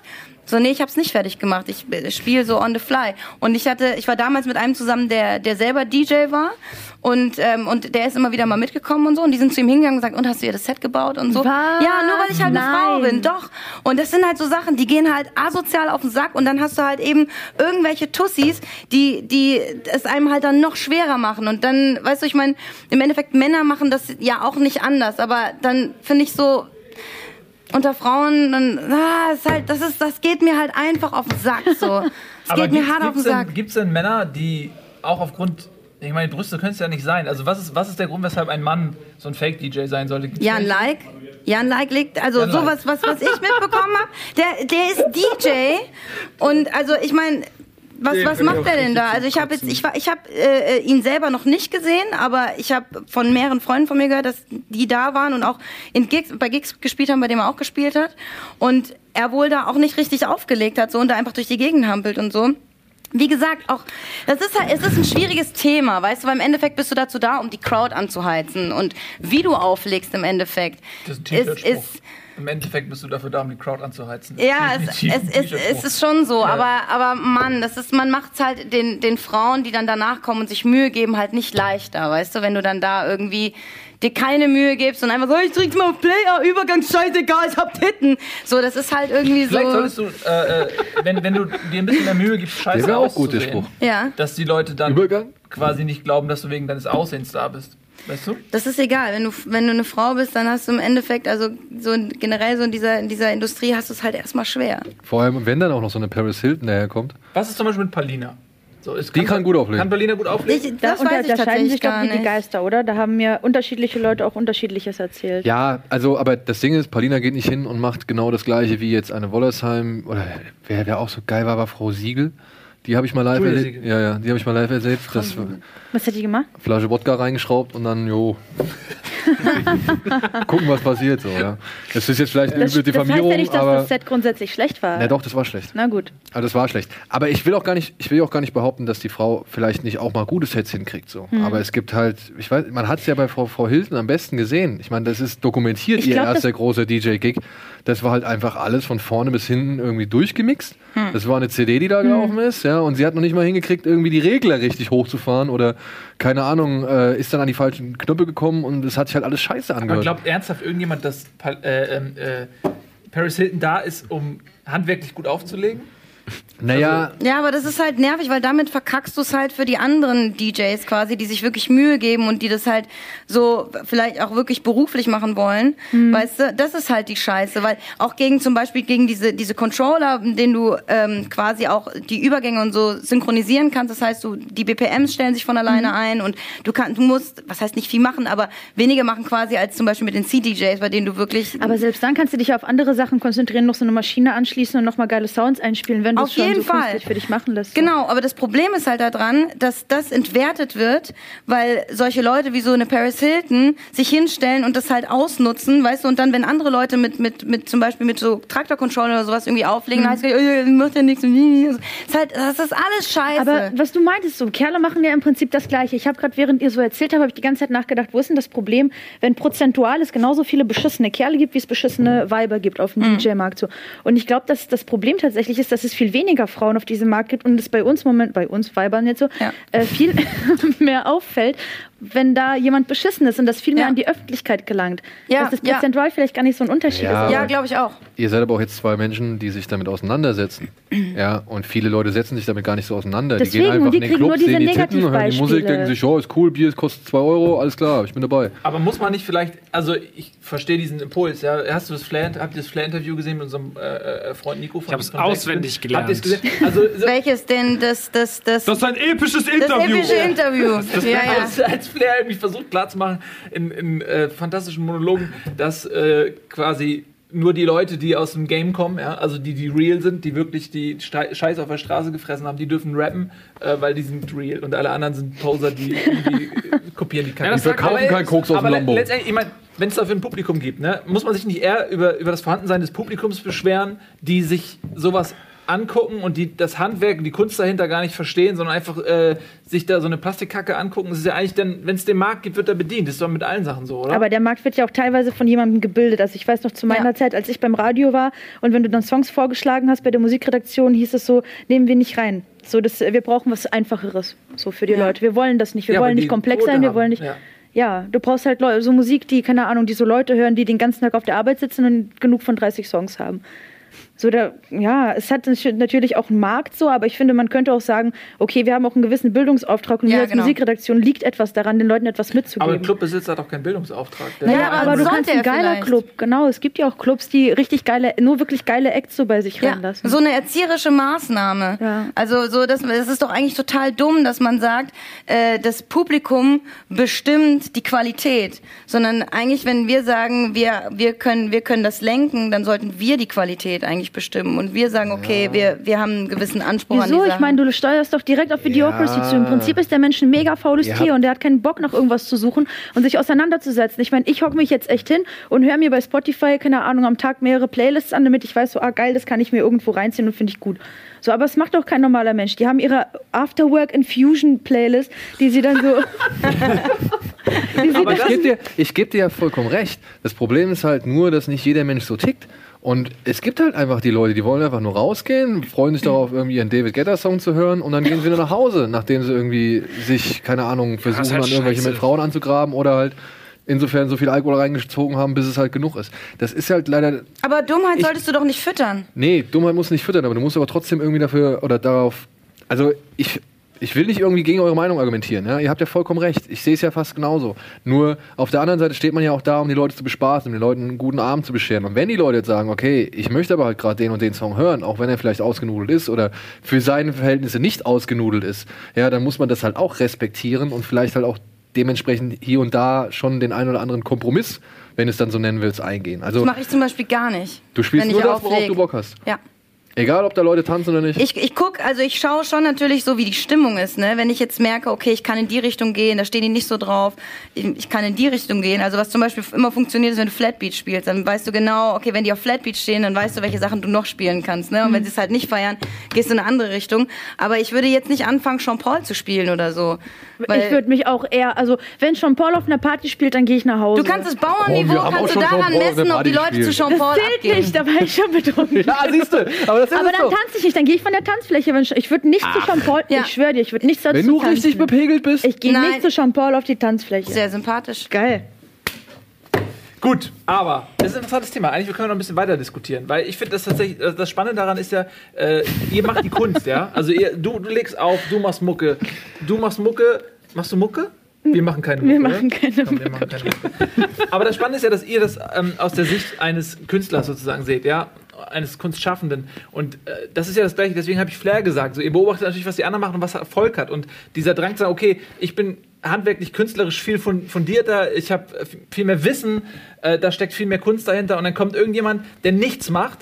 So, nee, ich habe es nicht fertig gemacht. Ich spiele so on the fly. Und ich hatte, ich war damals mit einem zusammen, der, der selber DJ war. Und, ähm, und der ist immer wieder mal mitgekommen und so. Und die sind zu ihm hingegangen und gesagt, und hast du ihr das Set gebaut und so? Was? Ja, nur weil ich halt eine Frau Nein. bin. Doch. Und das sind halt so Sachen, die gehen halt asozial auf den Sack. Und dann hast du halt eben irgendwelche Tussis, die, die es einem halt dann noch schwerer machen. Und dann, weißt du, ich meine, im Endeffekt Männer machen das ja auch nicht anders. Aber dann finde ich so, unter Frauen, dann, ah, ist halt, das ist, das geht mir halt einfach auf den Sack, so. (laughs) Es geht mir hart auf den Sack. Gibt es denn Männer, die auch aufgrund, ich meine, Brüste können es ja nicht sein. Also was ist, was ist der Grund, weshalb ein Mann so ein Fake-DJ sein sollte? Gibt's Jan welche? Like. Jan Like liegt, also Jan Like. sowas, was, was ich mitbekommen habe, der, der ist DJ und also ich meine, was, Den was macht er denn da? Also ich habe jetzt, ich war, ich habe äh, ihn selber noch nicht gesehen, aber ich habe von mehreren Freunden von mir gehört, dass die da waren und auch in Gigs, bei Gigs gespielt haben, bei dem er auch gespielt hat und er wohl da auch nicht richtig aufgelegt hat, so und da einfach durch die Gegend hampelt und so. Wie gesagt, auch das ist halt, es ist ein schwieriges Thema, weißt du, weil im Endeffekt bist du dazu da, um die Crowd anzuheizen und wie du auflegst im Endeffekt Das ist ist Im Endeffekt bist du dafür da, um die Crowd anzuheizen. ja, es, es, es, es ist schon so, Ja. aber, aber Mann, das ist, man macht's halt den, den Frauen, die dann danach kommen und sich Mühe geben, halt nicht leichter, weißt du, wenn du dann da irgendwie dir keine Mühe gibst und einfach so, ich drück's mal auf Play, ah, Übergang, scheißegal, ich hab Titten. So, das ist halt irgendwie Vielleicht so. solltest du, äh, äh, wenn, wenn du dir ein bisschen mehr Mühe gibst, scheiße auch gut, der Spruch. Ja, dass die Leute dann Übergang? quasi nicht glauben, dass du wegen deines Aussehens da bist. Weißt du? das ist egal. Wenn du, wenn du eine Frau bist, dann hast du im Endeffekt, also so generell so in dieser, in dieser Industrie hast du es halt erstmal schwer. Vor allem, wenn dann auch noch so eine Paris Hilton daherkommt. Was ist zum Beispiel mit Palina? So, es Die kann gut auflegen. Kann Palina gut auflegen? Ich, Da, das und da, weiß ich da scheiden sich doch die. Geister, oder? Da haben mir unterschiedliche Leute auch unterschiedliches erzählt. Ja, also, aber das Ding ist, Paulina geht nicht hin und macht genau das gleiche wie jetzt eine Wollersheim oder wer, wer auch so geil war, war Frau Siegel. Die habe ich mal live erlebt. Ja, ja, die habe ich mal live erlebt. Das Was hat die gemacht? Flasche Wodka reingeschraubt und dann, jo. (laughs) Gucken, was passiert so, ja. Das ist jetzt vielleicht eine Das, üble das heißt Diffamierung, ja nicht, dass aber. das Set grundsätzlich schlecht war. Na doch, das war schlecht. Na gut. Also das war schlecht. Aber ich will auch gar nicht, ich will auch gar nicht behaupten, dass die Frau vielleicht nicht auch mal gute Sets hinkriegt. So. Hm. Aber es gibt halt, ich weiß, man hat es ja bei Frau, Frau Hilton am besten gesehen. Ich meine, das ist dokumentiert, Ich ihr glaub, erster großer DJ-Gig. Das war halt einfach alles von vorne bis hinten irgendwie durchgemixt. Hm. Das war eine CD, die da gelaufen ist, ja. Und sie hat noch nicht mal hingekriegt, irgendwie die Regler richtig hochzufahren oder keine Ahnung, äh, ist dann an die falschen Knöpfe gekommen und es hat sich halt alles scheiße Aber angehört. glaubt ernsthaft irgendjemand, dass äh, ähm, äh, Paris Hilton da ist, um handwerklich gut aufzulegen? Naja, Ja, aber das ist halt nervig, weil damit verkackst du es halt für die anderen DJs quasi, die sich wirklich Mühe geben und die das halt so vielleicht auch wirklich beruflich machen wollen. Weißt du, das ist halt die Scheiße, weil auch gegen zum Beispiel gegen diese, diese Controller, in denen du ähm, quasi auch die Übergänge und so synchronisieren kannst. Das heißt, du, die BPMs stellen sich von alleine ein und du kannst, du musst, was heißt nicht viel machen, aber weniger machen quasi als zum Beispiel mit den C-DJs, bei denen du wirklich Aber selbst dann kannst du dich auf andere Sachen konzentrieren, noch so eine Maschine anschließen und nochmal geile Sounds einspielen, wenn du Auf jeden so Fall. für dich machen lässt. Genau, aber das Problem ist halt daran, dass das entwertet wird, weil solche Leute wie so eine Paris Hilton sich hinstellen und das halt ausnutzen, weißt du, und dann, wenn andere Leute mit, mit, mit zum Beispiel mit so Traktor-Controller oder sowas irgendwie auflegen, dann heißt es, äh, macht ja nichts. und Das ist halt, das ist alles scheiße. Aber was du meintest, so Kerle machen ja im Prinzip das Gleiche. Ich habe gerade, während ihr so erzählt habt, habe ich die ganze Zeit nachgedacht, wo ist denn das Problem, wenn prozentual es genauso viele beschissene Kerle gibt, wie es beschissene Weiber gibt auf dem Mhm. DJ-Markt. So. Und ich glaube, dass das Problem tatsächlich ist, dass es viel weniger Frauen auf diesem Markt gibt und es bei uns Moment, bei uns Weibern jetzt so, Ja. äh, viel (laughs) mehr auffällt, wenn da jemand beschissen ist und das viel mehr Ja. an die Öffentlichkeit gelangt. Ja, Dass das ja. prozentual vielleicht gar nicht so ein Unterschied Ja. ist. ja, glaube ich auch. ihr seid aber auch jetzt zwei Menschen, die sich damit auseinandersetzen. (clears throat) Ja, und viele Leute setzen sich damit gar nicht so auseinander. die Deswegen, gehen einfach und die in den kriegen Club, nur diese sehen die Titten, hören die. Musik, denken sich, oh, ist cool, Bier kostet 2 Euro, alles klar, ich bin dabei. Aber muss man nicht vielleicht, also ich verstehe diesen Impuls, ja. Hast du das Flair, habt ihr das Flair-Interview gesehen mit unserem äh, äh, Freund Nico? Von, Ich hab's von auswendig gelernt. Habt es gesehen? Also, so, Welches denn das, das, das, Das ist ein episches das Interview. epische Interview. ja, ja. als, als (laughs) Flair irgendwie versucht klarzumachen in, in äh, fantastischen Monologen, dass äh, quasi nur die Leute, die aus dem Game kommen, ja, also die, die real sind, die wirklich die Scheiße auf der Straße gefressen haben, die dürfen rappen, äh, weil die sind real. Und alle anderen sind Poser, die äh, (laughs) kopieren die Kacke. Ja, sagt- verkaufen keinen Koks aus aber dem le- Lambo. letztendlich, ich meine, wenn es dafür ein Publikum gibt, ne, muss man sich nicht eher über, über das Vorhandensein des Publikums beschweren, die sich sowas angucken und die das Handwerk und die Kunst dahinter gar nicht verstehen, sondern einfach äh, sich da so eine Plastikkacke angucken. Das ist ja eigentlich dann, wenn es den Markt gibt, wird er bedient. Das ist doch mit allen Sachen so, oder? Aber der Markt wird ja auch teilweise von jemandem gebildet. Also ich weiß noch zu meiner Ja. Zeit, als ich beim Radio war und wenn du dann Songs vorgeschlagen hast bei der Musikredaktion, hieß es so, nehmen wir nicht rein. So, das, wir brauchen was Einfacheres so für die Ja. Leute. Wir wollen das nicht. Wir Ja, wollen nicht komplex Quote sein. Wir haben. wollen nicht. Ja. Du brauchst halt so Musik, die, keine Ahnung, die so Leute hören, die den ganzen Tag auf der Arbeit sitzen und genug von 30 Songs haben. So, da, ja, es hat natürlich auch einen Markt so, aber ich finde, man könnte auch sagen, okay, wir haben auch einen gewissen Bildungsauftrag und Ja, mir als genau. Musikredaktion liegt etwas daran, den Leuten etwas aber mitzugeben. ein Clubbesitzer hat doch keinen Bildungsauftrag. Ja, aber aber, du kannst ein er geiler vielleicht. Club, genau. Es gibt ja auch Clubs, die richtig geile, nur wirklich geile Acts so bei sich Ja, reinlassen. so eine erzieherische Maßnahme. Ja. Also so, das, das ist doch eigentlich total dumm, dass man sagt, äh, das Publikum bestimmt die Qualität, sondern eigentlich, wenn wir sagen, wir wir können wir können das lenken, dann sollten wir die Qualität eigentlich bestimmen und wir sagen, okay, wir wir haben einen gewissen Anspruch an die Wieso? Ich Sachen. meine, du steuerst doch direkt auf Videocracy Ja. zu. Im Prinzip ist der Mensch ein mega faules Ja. Tier und der hat keinen Bock nach irgendwas zu suchen und sich auseinanderzusetzen. Ich meine, ich hocke mich jetzt echt hin und höre mir bei Spotify, keine Ahnung, am Tag mehrere Playlists an, damit ich weiß, so, ah geil, das kann ich mir irgendwo reinziehen und finde ich gut. So, aber es macht doch kein normaler Mensch. Die haben ihre Afterwork Infusion Playlist, die sie dann so. (laughs) die sie Aber dann ich gebe dir, ich geb dir ja vollkommen recht. Das Problem ist halt nur, dass nicht jeder Mensch so tickt. Und es gibt halt einfach die Leute, die wollen einfach nur rausgehen, freuen sich darauf, irgendwie einen David Guetta-Song zu hören und dann gehen sie wieder nach Hause, nachdem sie irgendwie sich, keine Ahnung, versuchen, ist halt an irgendwelche mit Frauen anzugraben oder halt insofern so viel Alkohol reingezogen haben, bis es halt genug ist. Das ist halt leider aber Dummheit Ich- solltest du doch nicht füttern. Nee, Dummheit muss nicht füttern, aber du musst aber trotzdem irgendwie dafür oder darauf. Also ich, ich will nicht irgendwie gegen eure Meinung argumentieren. Ja? Ihr habt ja vollkommen recht. Ich sehe es ja fast genauso. Nur auf der anderen Seite steht man ja auch da, um die Leute zu bespaßen, um den Leuten einen guten Abend zu bescheren. Und wenn die Leute jetzt sagen, okay, ich möchte aber halt gerade den und den Song hören, auch wenn er vielleicht ausgenudelt ist oder für seine Verhältnisse nicht ausgenudelt ist, ja, dann muss man das halt auch respektieren und vielleicht halt auch dementsprechend hier und da schon den einen oder anderen Kompromiss, wenn du es dann so nennen willst, eingehen. Also Das mache ich zum Beispiel gar nicht. du spielst wenn nur ich das, worauf du Bock hast. Ja. Egal, ob da Leute tanzen oder nicht. Ich, ich guck, also ich schaue schon natürlich so, wie die Stimmung ist. Ne? Wenn ich jetzt merke, okay, ich kann in die Richtung gehen, da stehen die nicht so drauf, ich, ich kann in die Richtung gehen. Also was zum Beispiel immer funktioniert, ist, wenn du Flatbeat spielst, dann weißt du genau, okay, wenn die auf Flatbeat stehen, dann weißt du, welche Sachen du noch spielen kannst. Ne? Und wenn sie es halt nicht feiern, gehst du in eine andere Richtung. Aber ich würde jetzt nicht anfangen, Jean Paul zu spielen oder so. Weil ich würde mich auch eher, also wenn Jean Paul auf einer Party spielt, dann gehe ich nach Hause. du kannst das Oh, Bauernniveau, haben kannst du daran messen, ob die Leute zu gespielt. Jean Paul das zählt abgehen. nicht, da war ich schon betrunken. Ja, siehst du. Aber das ist Aber dann doch. tanze ich nicht, dann gehe ich von der Tanzfläche. Ich würde nicht zu Jean Paul, Ja. ich schwöre dir, ich würde nicht dazu Wenn du tanzen. richtig bepegelt bist. Ich gehe nicht zu Jean Paul auf die Tanzfläche. Sehr sympathisch. Geil. Gut, aber das ist ein interessantes Thema. Eigentlich können wir noch ein bisschen weiter diskutieren, weil ich finde das tatsächlich, das Spannende daran ist ja, äh, ihr macht die Kunst, ja. Also ihr, du, du legst auf, du machst Mucke, du machst Mucke, machst du Mucke? Wir machen keine Mucke. Wir machen keine Komm, wir machen keine Mucke. Aber das Spannende ist ja, dass ihr das ähm, aus der Sicht eines Künstlers sozusagen seht, ja, eines Kunstschaffenden. Und äh, das ist ja das Gleiche. Deswegen habe ich Flair gesagt. So, ihr beobachtet natürlich, was die anderen machen und was Erfolg hat. Und dieser Drang zu sagen, okay, ich bin handwerklich, künstlerisch viel fun- fundierter, ich habe viel mehr Wissen, äh, da steckt viel mehr Kunst dahinter. Und dann kommt irgendjemand, der nichts macht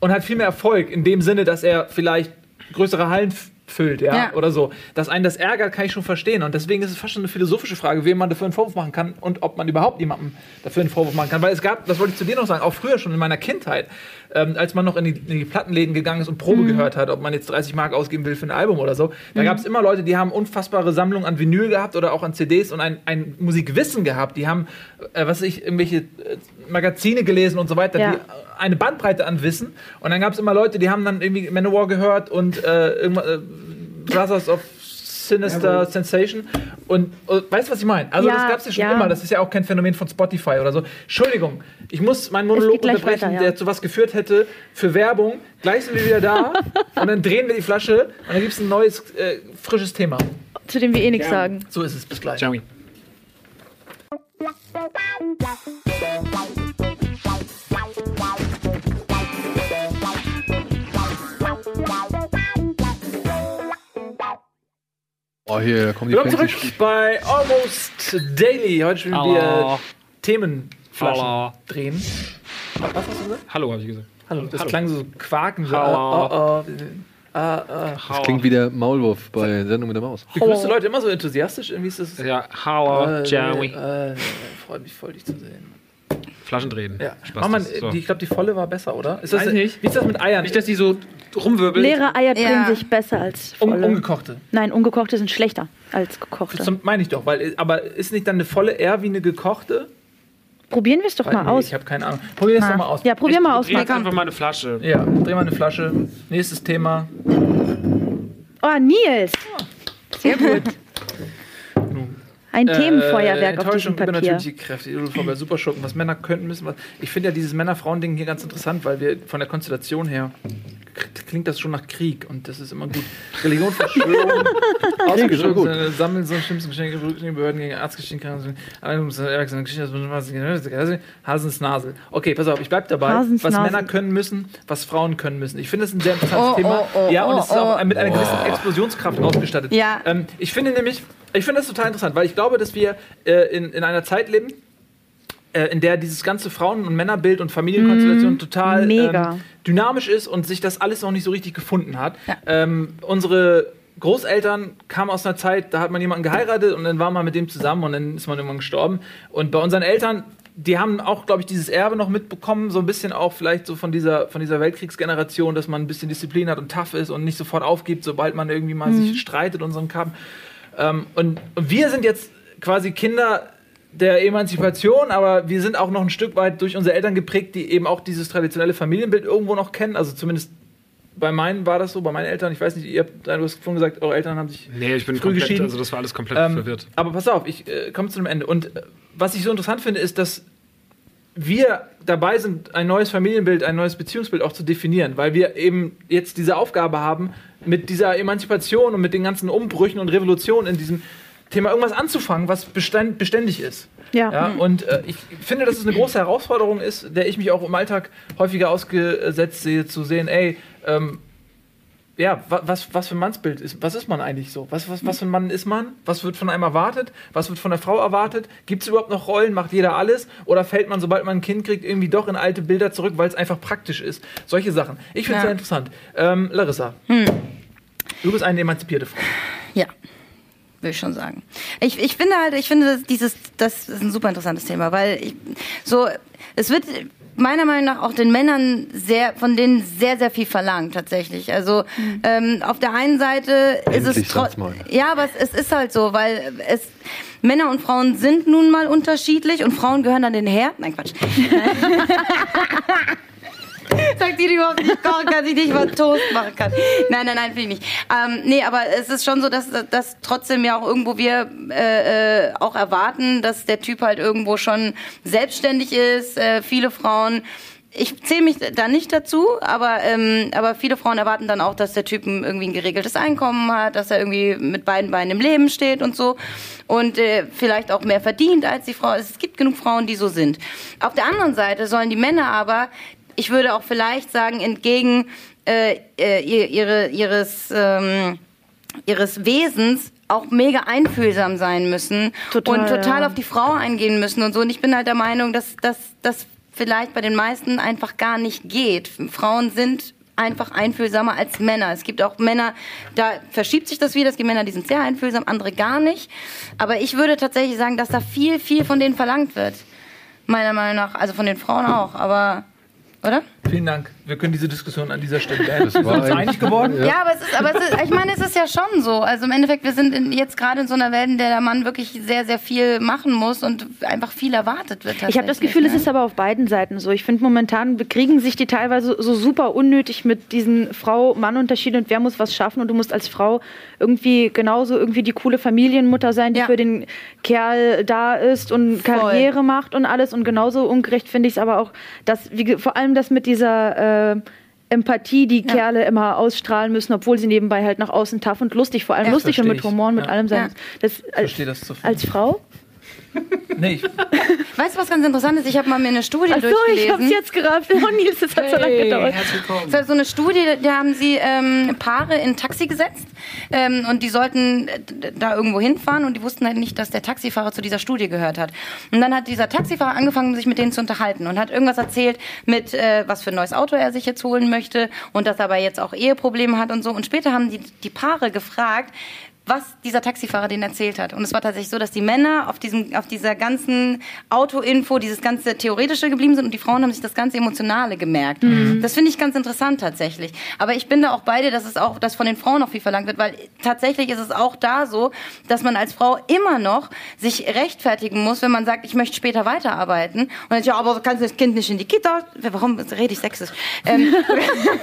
und hat viel mehr Erfolg in dem Sinne, dass er vielleicht größere Hallen füllt, ja, Ja. oder so. Dass einen das ärgert, kann ich schon verstehen. Und deswegen ist es fast schon eine philosophische Frage, wem man dafür einen Vorwurf machen kann und ob man überhaupt jemandem dafür einen Vorwurf machen kann. Weil es gab, das wollte ich zu dir noch sagen, auch früher schon in meiner Kindheit, ähm, als man noch in die, in die Plattenläden gegangen ist und Probe gehört hat, ob man jetzt 30 Mark ausgeben will für ein Album oder so, da gab es immer Leute, die haben unfassbare Sammlungen an Vinyl gehabt oder auch an CDs und ein, ein Musikwissen gehabt. Die haben, äh, was ich, irgendwelche äh, Magazine gelesen und so weiter, Ja. die eine Bandbreite an Wissen. Und dann gab es immer Leute, die haben dann irgendwie Manowar gehört und äh, irgendwas, äh, Brothers of Sinister Sensation. Und, und weißt du, was ich meine? Also, Ja, das gab es ja schon ja. immer. Das ist ja auch kein Phänomen von Spotify oder so. Entschuldigung, ich muss meinen Monolog unterbrechen, weiter, ja. der zu was geführt hätte für Werbung. Gleich sind wir wieder da (laughs) und dann drehen wir die Flasche und dann gibt es ein neues, äh, frisches Thema. Zu dem wir eh nichts sagen. So ist es. Bis gleich. Ciao. Oh, hier kommen die Willkommen zurück bei Almost Daily. Heute spielen wir Hallo. Themenflaschen Hallo. drehen. Was hast du gesagt? Hallo, habe ich gesagt. Hallo. Das Hallo. klang so quaken. So, Hallo. oh, oh, ah, ah. Das klingt wie der Maulwurf bei Sendung mit der Maus. Begrüßt du Leute immer so enthusiastisch? Irgendwie ist das. Ja, Hauer, Äh, Jeremy. Äh, Freue mich voll, dich zu sehen. Flaschen drehen. Ja. Spaß. Mach mal, so. die, ich glaube, die volle war besser, oder? Ist das, Weiß nicht. Wie ist das mit Eiern? Nicht, dass die so rumwirbelt. Leere Eier Ja. bringen sich besser als um, volle. umgekochte. Nein, ungekochte sind schlechter als gekochte. Das meine ich doch, weil, aber ist nicht dann eine volle eher wie eine gekochte? Probieren wir es doch Weil, mal nee, aus. Ich habe keine Ahnung. Probier Na. doch mal aus. Ja, probier mal aus. Dreh jetzt einfach mal eine Flasche. Ja, dreh mal eine Flasche. Nächstes Thema. Oh, Nils. Sehr gut. Ein Äh, Themenfeuerwerk auf Enttäuschung, diesem Papier. übernatürliche Kräfte, Idol bei Superschurken, was Männer könnten müssen. Was, ich finde ja dieses Männer-Frauen-Ding hier ganz interessant, weil wir von der Konstellation her klingt das schon nach Krieg und das ist immer gut. Religion, Verschwörung, (laughs) ausgeschlossen, gut. äh, Sammeln so schlimmsten Geschenke, Behörden gegen das Hasensnasel. Okay, pass auf, ich bleib dabei. Was. Männer können müssen, was Frauen können müssen. Ich finde das ein sehr interessantes Oh, Thema. oh, oh, ja, und oh, es ist auch oh. mit einer gewissen Explosionskraft ausgestattet. Ja. Ähm, ich finde nämlich, ich finde das total interessant, weil ich glaube, dass wir äh, in, in einer Zeit leben, äh, in der dieses ganze Frauen- und Männerbild und Familienkonstellation total mega. Ähm, dynamisch ist und sich das alles noch nicht so richtig gefunden hat. Ähm, unsere Großeltern kamen aus einer Zeit, da hat man jemanden geheiratet und dann war man mit dem zusammen und dann ist man irgendwann gestorben. Und bei unseren Eltern, die haben auch, glaube ich, dieses Erbe noch mitbekommen, so ein bisschen auch vielleicht so von dieser, von dieser Weltkriegsgeneration, dass man ein bisschen Disziplin hat und tough ist und nicht sofort aufgibt, sobald man irgendwie mal sich streitet und so einen Kram. Ähm, und, und wir sind jetzt quasi Kinder der Emanzipation, aber wir sind auch noch ein Stück weit durch unsere Eltern geprägt, die eben auch dieses traditionelle Familienbild irgendwo noch kennen. Also zumindest bei meinen war das so, bei meinen Eltern. Ich weiß nicht, ihr habt, du hast vorhin gesagt, eure Eltern haben sich Nee, ich bin früh komplett, geschieden. also das war alles komplett Ähm, verwirrt. aber pass auf, ich äh, komme zu einem Ende. Und äh, was ich so interessant finde, ist, dass wir dabei sind, ein neues Familienbild, ein neues Beziehungsbild auch zu definieren, weil wir eben jetzt diese Aufgabe haben, mit dieser Emanzipation und mit den ganzen Umbrüchen und Revolutionen in diesem Thema irgendwas anzufangen, was bestand, beständig ist. Ja. Ja, und äh, ich finde, dass es eine große Herausforderung ist, der ich mich auch im Alltag häufiger ausgesetzt sehe, zu sehen, ey, ähm, ja, wa- was, was für ein Mannsbild ist, was ist man eigentlich so? Was, was, was für ein Mann ist man? Was wird von einem erwartet? Was wird von der Frau erwartet? Gibt es überhaupt noch Rollen? Macht jeder alles? Oder fällt man, sobald man ein Kind kriegt, irgendwie doch in alte Bilder zurück, weil es einfach praktisch ist? Solche Sachen. Ich finde es Ja. sehr interessant. Ähm, Larissa, du bist eine emanzipierte Frau. Ja, will ich schon sagen. Ich, ich finde halt, ich finde das- dieses, das ist ein super interessantes Thema, weil ich, so, es wird meiner Meinung nach auch den Männern sehr, von denen sehr, sehr viel verlangt tatsächlich. Also ähm, auf der einen Seite ist Endlich es sagt's mal. ja, aber es, es ist halt so, weil es Männer und Frauen sind nun mal unterschiedlich und Frauen gehören an den Herd. Nein, Quatsch. (laughs) Sagt die, überhaupt nicht kochen kann, die nicht mal Toast machen kann. Nein, nein, nein, finde ich nicht. Ähm, nee, aber es ist schon so, dass, dass trotzdem ja auch irgendwo wir äh, äh, auch erwarten, dass der Typ halt irgendwo schon selbstständig ist. Äh, viele Frauen ich zähle mich da nicht dazu, aber, ähm, aber viele Frauen erwarten dann auch, dass der Typ ein, irgendwie ein geregeltes Einkommen hat, dass er irgendwie mit beiden Beinen im Leben steht und so und äh, vielleicht auch mehr verdient als die Frau. Es gibt genug Frauen, die so sind. Auf der anderen Seite sollen die Männer aber, ich würde auch vielleicht sagen, entgegen äh, äh, ihr- ihre, ihres, ähm, ihres Wesens auch mega einfühlsam sein müssen Total, und total ja. auf die Frau eingehen müssen und so. Und ich bin halt der Meinung, dass das vielleicht bei den meisten einfach gar nicht geht. Frauen sind einfach einfühlsamer als Männer. Es gibt auch Männer, da verschiebt sich das wieder. Es gibt Männer, die sind sehr einfühlsam, andere gar nicht. Aber ich würde tatsächlich sagen, dass da viel, viel von denen verlangt wird. Meiner Meinung nach. Also von den Frauen auch. Aber, oder? Vielen Dank. Wir können diese Diskussion an dieser Stelle beenden. Das Sind wir uns eigentlich- einig geworden? Ja, aber es ist, aber es ist, ich meine, es ist ja schon so. Also im Endeffekt, wir sind in, jetzt gerade in so einer Welt, in der der Mann wirklich sehr, sehr viel machen muss und einfach viel erwartet wird. Ich habe das Gefühl, es ne? ist aber auf beiden Seiten so. Ich finde momentan bekriegen sich die teilweise so super unnötig mit diesen Frau-Mann-Unterschieden und wer muss was schaffen und du musst als Frau irgendwie genauso irgendwie die coole Familienmutter sein, die Ja. für den Kerl da ist und Voll. Karriere macht und alles und genauso ungerecht finde ich es aber auch, dass wie, vor allem das mit dieser äh, Empathie, die Kerle immer ausstrahlen müssen, obwohl sie nebenbei halt nach außen tough und lustig, vor allem Ja. lustig und mit. Humor und mit Ja. allem sein. Ja. Das, als, verstehe das zu viel. als Frau Nee, ich, Weißt du, was ganz interessant ist? Ich habe mal mir eine Studie Ach so, ich hab's durchgelesen. jetzt gerafft. Oh Nils, das hat so lange gedauert. herzlich willkommen. Das war so eine Studie, da haben sie ähm, Paare in ein Taxi gesetzt ähm, und die sollten äh, da irgendwo hinfahren und die wussten halt nicht, dass der Taxifahrer zu dieser Studie gehört hat. Und dann hat dieser Taxifahrer angefangen, sich mit denen zu unterhalten und hat irgendwas erzählt mit, äh, was für ein neues Auto er sich jetzt holen möchte und dass er aber jetzt auch Eheprobleme hat und so. Und später haben die, die Paare gefragt, was dieser Taxifahrer denen erzählt hat. Und es war tatsächlich so, dass die Männer auf, diesem, auf dieser ganzen Autoinfo, dieses ganze Theoretische geblieben sind und die Frauen haben sich das ganze Emotionale gemerkt. Das finde ich ganz interessant tatsächlich. Aber ich bin da auch bei dir, dass es auch, dass von den Frauen noch viel verlangt wird, weil tatsächlich ist es auch da so, dass man als Frau immer noch sich rechtfertigen muss, wenn man sagt, ich möchte später weiterarbeiten. Und dann ja, aber kannst du das Kind nicht in die Kita? Warum rede ich sächsisch? Ähm,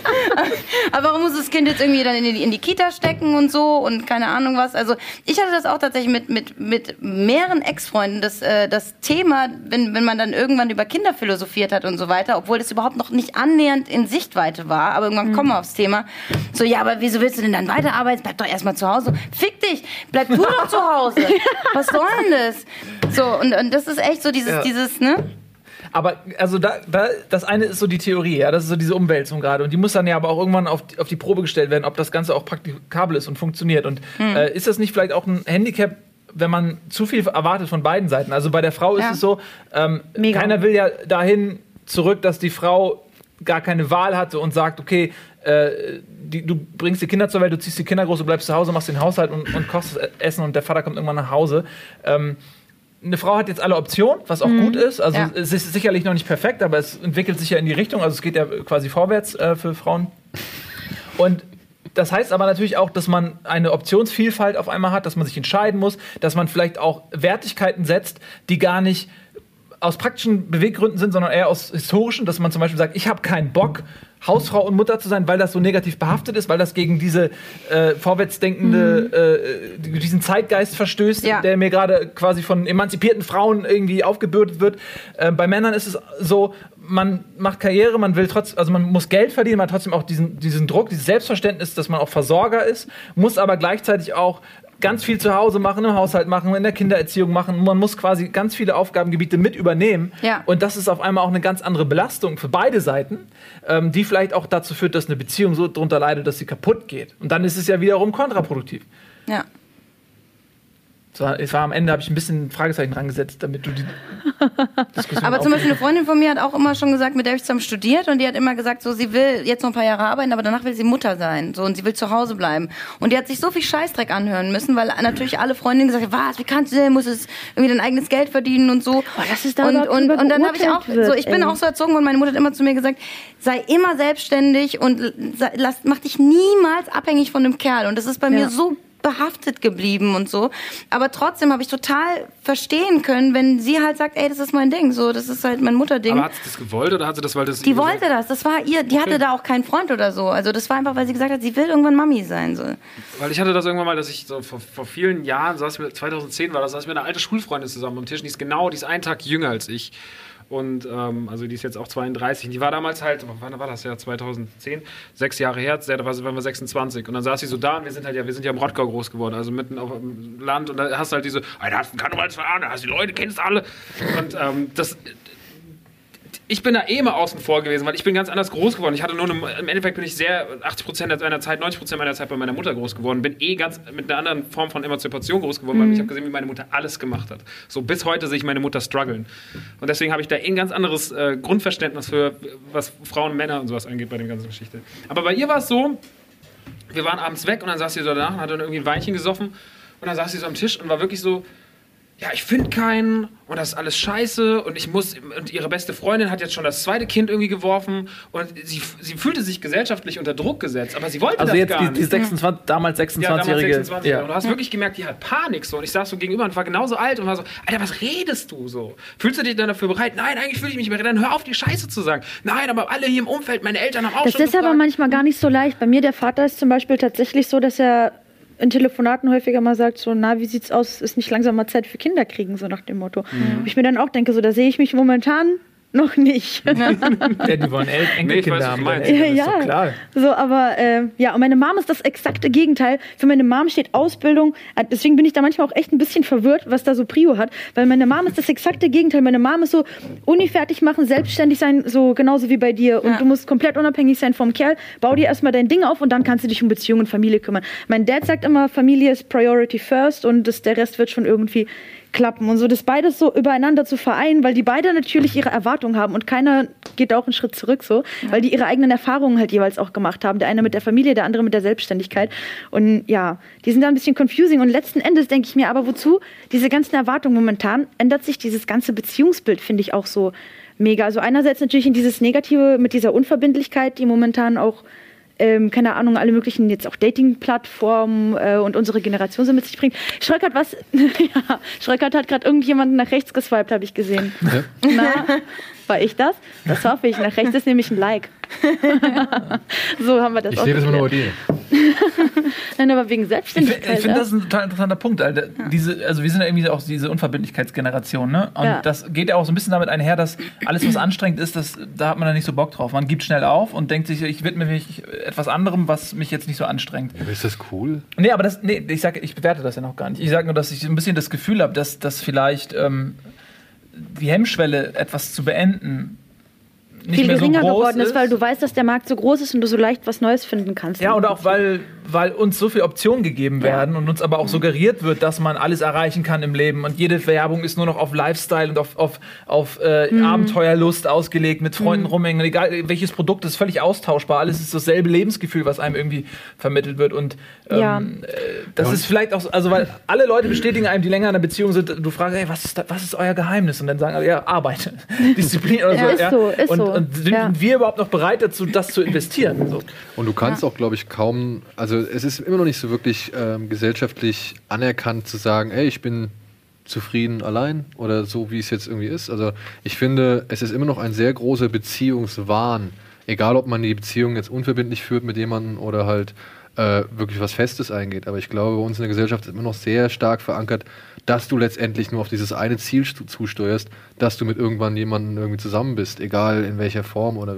(laughs) aber warum muss das Kind jetzt irgendwie dann in die, in die Kita stecken und so und keine Ahnung was? Also ich hatte das auch tatsächlich mit, mit, mit mehreren Ex-Freunden, das, äh, das Thema, wenn, wenn man dann irgendwann über Kinder philosophiert hat und so weiter, obwohl das überhaupt noch nicht annähernd in Sichtweite war, aber irgendwann kommen wir aufs Thema. So, ja, aber wieso willst du denn dann weiterarbeiten? Bleib doch erstmal zu Hause. Fick dich! Bleib du doch zu Hause! (laughs) Was soll denn das? So, und, und das ist echt so dieses, Ja. dieses, ne? Aber also da, da, das eine ist so die Theorie, ja, das ist so diese Umwälzung gerade. Und die muss dann ja aber auch irgendwann auf, die- auf die Probe gestellt werden, ob das Ganze auch praktikabel ist und funktioniert. Und Hm. äh, ist das nicht vielleicht auch ein Handicap, wenn man zu viel erwartet von beiden Seiten? Also bei der Frau ist Ja. es so, ähm, keiner will ja dahin zurück, dass die Frau gar keine Wahl hatte und sagt, okay, äh, die, du bringst die Kinder zur Welt, du ziehst die Kinder groß, du bleibst zu Hause, machst den Haushalt und, und kochst Essen und der Vater kommt irgendwann nach Hause. Ähm, eine Frau hat jetzt alle Optionen, was auch gut ist. Also Ja. es ist sicherlich noch nicht perfekt, aber es entwickelt sich ja in die Richtung. Also es geht ja quasi vorwärts äh, für Frauen. Und das heißt aber natürlich auch, dass man eine Optionsvielfalt auf einmal hat, dass man sich entscheiden muss, dass man vielleicht auch Wertigkeiten setzt, die gar nicht aus praktischen Beweggründen sind, sondern eher aus historischen, dass man zum Beispiel sagt, ich habe keinen Bock, Hausfrau und Mutter zu sein, weil das so negativ behaftet ist, weil das gegen diese äh, vorwärtsdenkende, äh, diesen Zeitgeist verstößt, Ja. der mir gerade quasi von emanzipierten Frauen irgendwie aufgebürdet wird. Äh, bei Männern ist es so, man macht Karriere, man will trotzdem, also man muss Geld verdienen, man hat trotzdem auch diesen, diesen Druck, dieses Selbstverständnis, dass man auch Versorger ist, muss aber gleichzeitig auch ganz viel zu Hause machen, im Haushalt machen, in der Kindererziehung machen. Man muss quasi ganz viele Aufgabengebiete mit übernehmen. Ja. Und das ist auf einmal auch eine ganz andere Belastung für beide Seiten, ähm, die vielleicht auch dazu führt, dass eine Beziehung so drunter leidet, dass sie kaputt geht. Und dann ist es ja wiederum kontraproduktiv. Ja. Es war, es war am Ende, habe ich ein bisschen ein Fragezeichen rangesetzt, damit du die (laughs) Diskussion Aber zum Beispiel eine. Freundin von mir hat auch immer schon gesagt, mit der ich zusammen studiert und die hat immer gesagt, so sie will jetzt noch ein paar Jahre arbeiten, aber danach will sie Mutter sein, so und sie will zu Hause bleiben. Und die hat sich so viel Scheißdreck anhören müssen, weil natürlich alle Freundinnen gesagt haben, was, wie kannst du denn, musst es irgendwie dein eigenes Geld verdienen und so. Oh, dass es da und, und, und dann habe ich auch, so ich bin auch so erzogen und meine Mutter hat immer zu mir gesagt, sei immer selbstständig und sei- lass, mach dich niemals abhängig von einem Kerl. Und das ist bei mir Ja. so behaftet geblieben und so. Aber trotzdem habe ich total verstehen können, wenn sie halt sagt, ey, das ist mein Ding, so, das ist halt mein Mutterding. Aber hat sie das gewollt oder hat sie das, weil das die wollte das, das war ihr, die hatte da auch keinen Freund oder so. Also das war einfach, weil sie gesagt hat, sie will irgendwann Mami sein. So. Weil ich hatte das irgendwann mal, dass ich so vor, vor vielen Jahren, saß mir, 2010 war das, saß mit einer alten Schulfreundin zusammen am Tisch, die ist genau, die ist einen Tag jünger als ich. Und ähm, also die ist jetzt auch 32. Und die war damals halt, wann war das ja? 2010, sechs Jahre her, da waren wir 26. Und dann saß sie so da und wir sind halt ja, wir sind ja im Rottgau groß geworden, also mitten auf dem Land. Und da hast du halt diese, "Ey, da hast du einen Karnevalsverein, da hast die Leute, kennst alle. Und ähm, das, ich bin da eh immer außen vor gewesen, weil ich bin ganz anders groß geworden. Ich hatte nur eine, im Endeffekt bin ich sehr 80 Prozent meiner Zeit, 90 Prozent meiner Zeit bei meiner Mutter groß geworden. Bin eh ganz mit einer anderen Form von Emanzipation groß geworden, weil ich habe gesehen, wie meine Mutter alles gemacht hat. So bis heute sehe ich meine Mutter strugglen. Und deswegen habe ich da eh ein ganz anderes äh, Grundverständnis für was Frauen, Männer und sowas angeht bei der ganzen Geschichte. Aber bei ihr war es so, wir waren abends weg und dann saß sie so danach und hat dann irgendwie ein Weinchen gesoffen und dann saß sie so am Tisch und war wirklich so, ja, ich finde keinen und das ist alles scheiße und ich muss und ihre beste Freundin hat jetzt schon das zweite Kind irgendwie geworfen und sie, sie fühlte sich gesellschaftlich unter Druck gesetzt, aber sie wollte Also das jetzt gar die, nicht. die 26, damals ja, damals 26-Jährige. 26 Und du hast wirklich gemerkt, die hat Panik so. Und ich saß so gegenüber und war genauso alt und war so, Alter, was redest du so? Fühlst du dich dann dafür bereit? Nein, eigentlich fühle ich mich nicht bereit. Dann hör auf, die Scheiße zu sagen. Nein, aber alle hier im Umfeld, meine Eltern haben auch Das schon ist aber gefragt. manchmal gar nicht so leicht. Bei mir, der Vater ist zum Beispiel tatsächlich so, dass er in Telefonaten häufiger mal sagt, so, na, wie sieht's aus? Ist nicht langsam mal Zeit für Kinder kriegen, so nach dem Motto. Wo Ich mir dann auch denke, so, da sehe ich mich momentan noch nicht. (laughs) Ja, die wollen El Nee, ich weiß, Enkelkinder haben. Ja, doch ja. klar. So, aber äh, ja, und meine Mom ist das exakte Gegenteil. Für meine Mom steht Ausbildung. Äh, Deswegen bin ich da manchmal auch echt ein bisschen verwirrt, was da so Prio hat. Weil meine Mom ist das exakte Gegenteil. Meine Mom ist so Uni fertig machen, selbstständig sein, so genauso wie bei dir. Und Ja. du musst komplett unabhängig sein vom Kerl. Bau dir erstmal dein Ding auf und dann kannst du dich um Beziehungen und Familie kümmern. Mein Dad sagt immer, Familie ist Priority first und das, der Rest wird schon irgendwie klappen. Und so das beides so übereinander zu vereinen, weil die beide natürlich ihre Erwartungen haben und keiner geht auch einen Schritt zurück so, weil die ihre eigenen Erfahrungen halt jeweils auch gemacht haben. Der eine mit der Familie, der andere mit der Selbstständigkeit. Und ja, die sind da ein bisschen confusing. Und letzten Endes denke ich mir, aber wozu diese ganzen Erwartungen momentan ändert sich dieses ganze Beziehungsbild, finde ich auch so mega. Also einerseits natürlich in dieses Negative mit dieser Unverbindlichkeit, die momentan auch ähm, keine Ahnung, alle möglichen jetzt auch Dating-Plattformen äh, und unsere Generation so mit sich bringt. Schröckert was? (laughs) ja, Schröckert hat gerade irgendjemanden nach rechts geswiped, habe ich gesehen. Ja. Na, war ich das? Das hoffe ich. Nach rechts ist nämlich ein Like. (laughs) so haben wir das Ich auch sehe das immer nur bei dir. (laughs) Nein, aber wegen Ich finde Selbstständigkeit. find, ja. das ist ein total interessanter Punkt. Alter. Diese, also wir sind ja irgendwie auch diese Unverbindlichkeitsgeneration, ne? Und Ja. das geht ja auch so ein bisschen damit einher, dass alles, was anstrengend ist, das, da hat man dann nicht so Bock drauf. Man gibt schnell auf und denkt sich, ich widme mich etwas anderem, was mich jetzt nicht so anstrengt. Aber ist das cool? Nee, aber das, nee, ich sage, ich bewerte das ja noch gar nicht. Ich sage nur, dass ich ein bisschen das Gefühl habe, dass, dass vielleicht ähm, die Hemmschwelle, etwas zu beenden, nicht viel mehr so geringer groß geworden ist, weil du weißt, dass der Markt so groß ist und du so leicht was Neues finden kannst. Ja, und auch weil, weil uns so viele Optionen gegeben werden und uns aber auch suggeriert wird, dass man alles erreichen kann im Leben. Und jede Werbung ist nur noch auf Lifestyle und auf, auf, auf äh, Mhm. Abenteuerlust ausgelegt, mit Freunden rumhängen. Und egal welches Produkt ist völlig austauschbar. Alles ist dasselbe Lebensgefühl, was einem irgendwie vermittelt wird. Und ähm, Ja. äh, das ist vielleicht auch, so- also weil alle Leute bestätigen einem, die länger in einer Beziehung sind, du fragst, hey, was ist, da, was ist euer Geheimnis? Und dann sagen alle, ja, Arbeit, (laughs) Disziplin oder so. Ja, ist so, ist und, so. und sind Ja. wir überhaupt noch bereit dazu, das zu investieren? So. Und du kannst auch, glaube ich, kaum, also es ist immer noch nicht so wirklich ähm, gesellschaftlich anerkannt zu sagen, ey, ich bin zufrieden allein oder so, wie es jetzt irgendwie ist. Also ich finde, es ist immer noch ein sehr großer Beziehungswahn, egal ob man die Beziehung jetzt unverbindlich führt mit jemandem oder halt äh, wirklich was Festes eingeht. Aber ich glaube, bei uns in der Gesellschaft ist immer noch sehr stark verankert, dass du letztendlich nur auf dieses eine Ziel zusteuerst, dass du mit irgendwann jemandem irgendwie zusammen bist, egal in welcher Form oder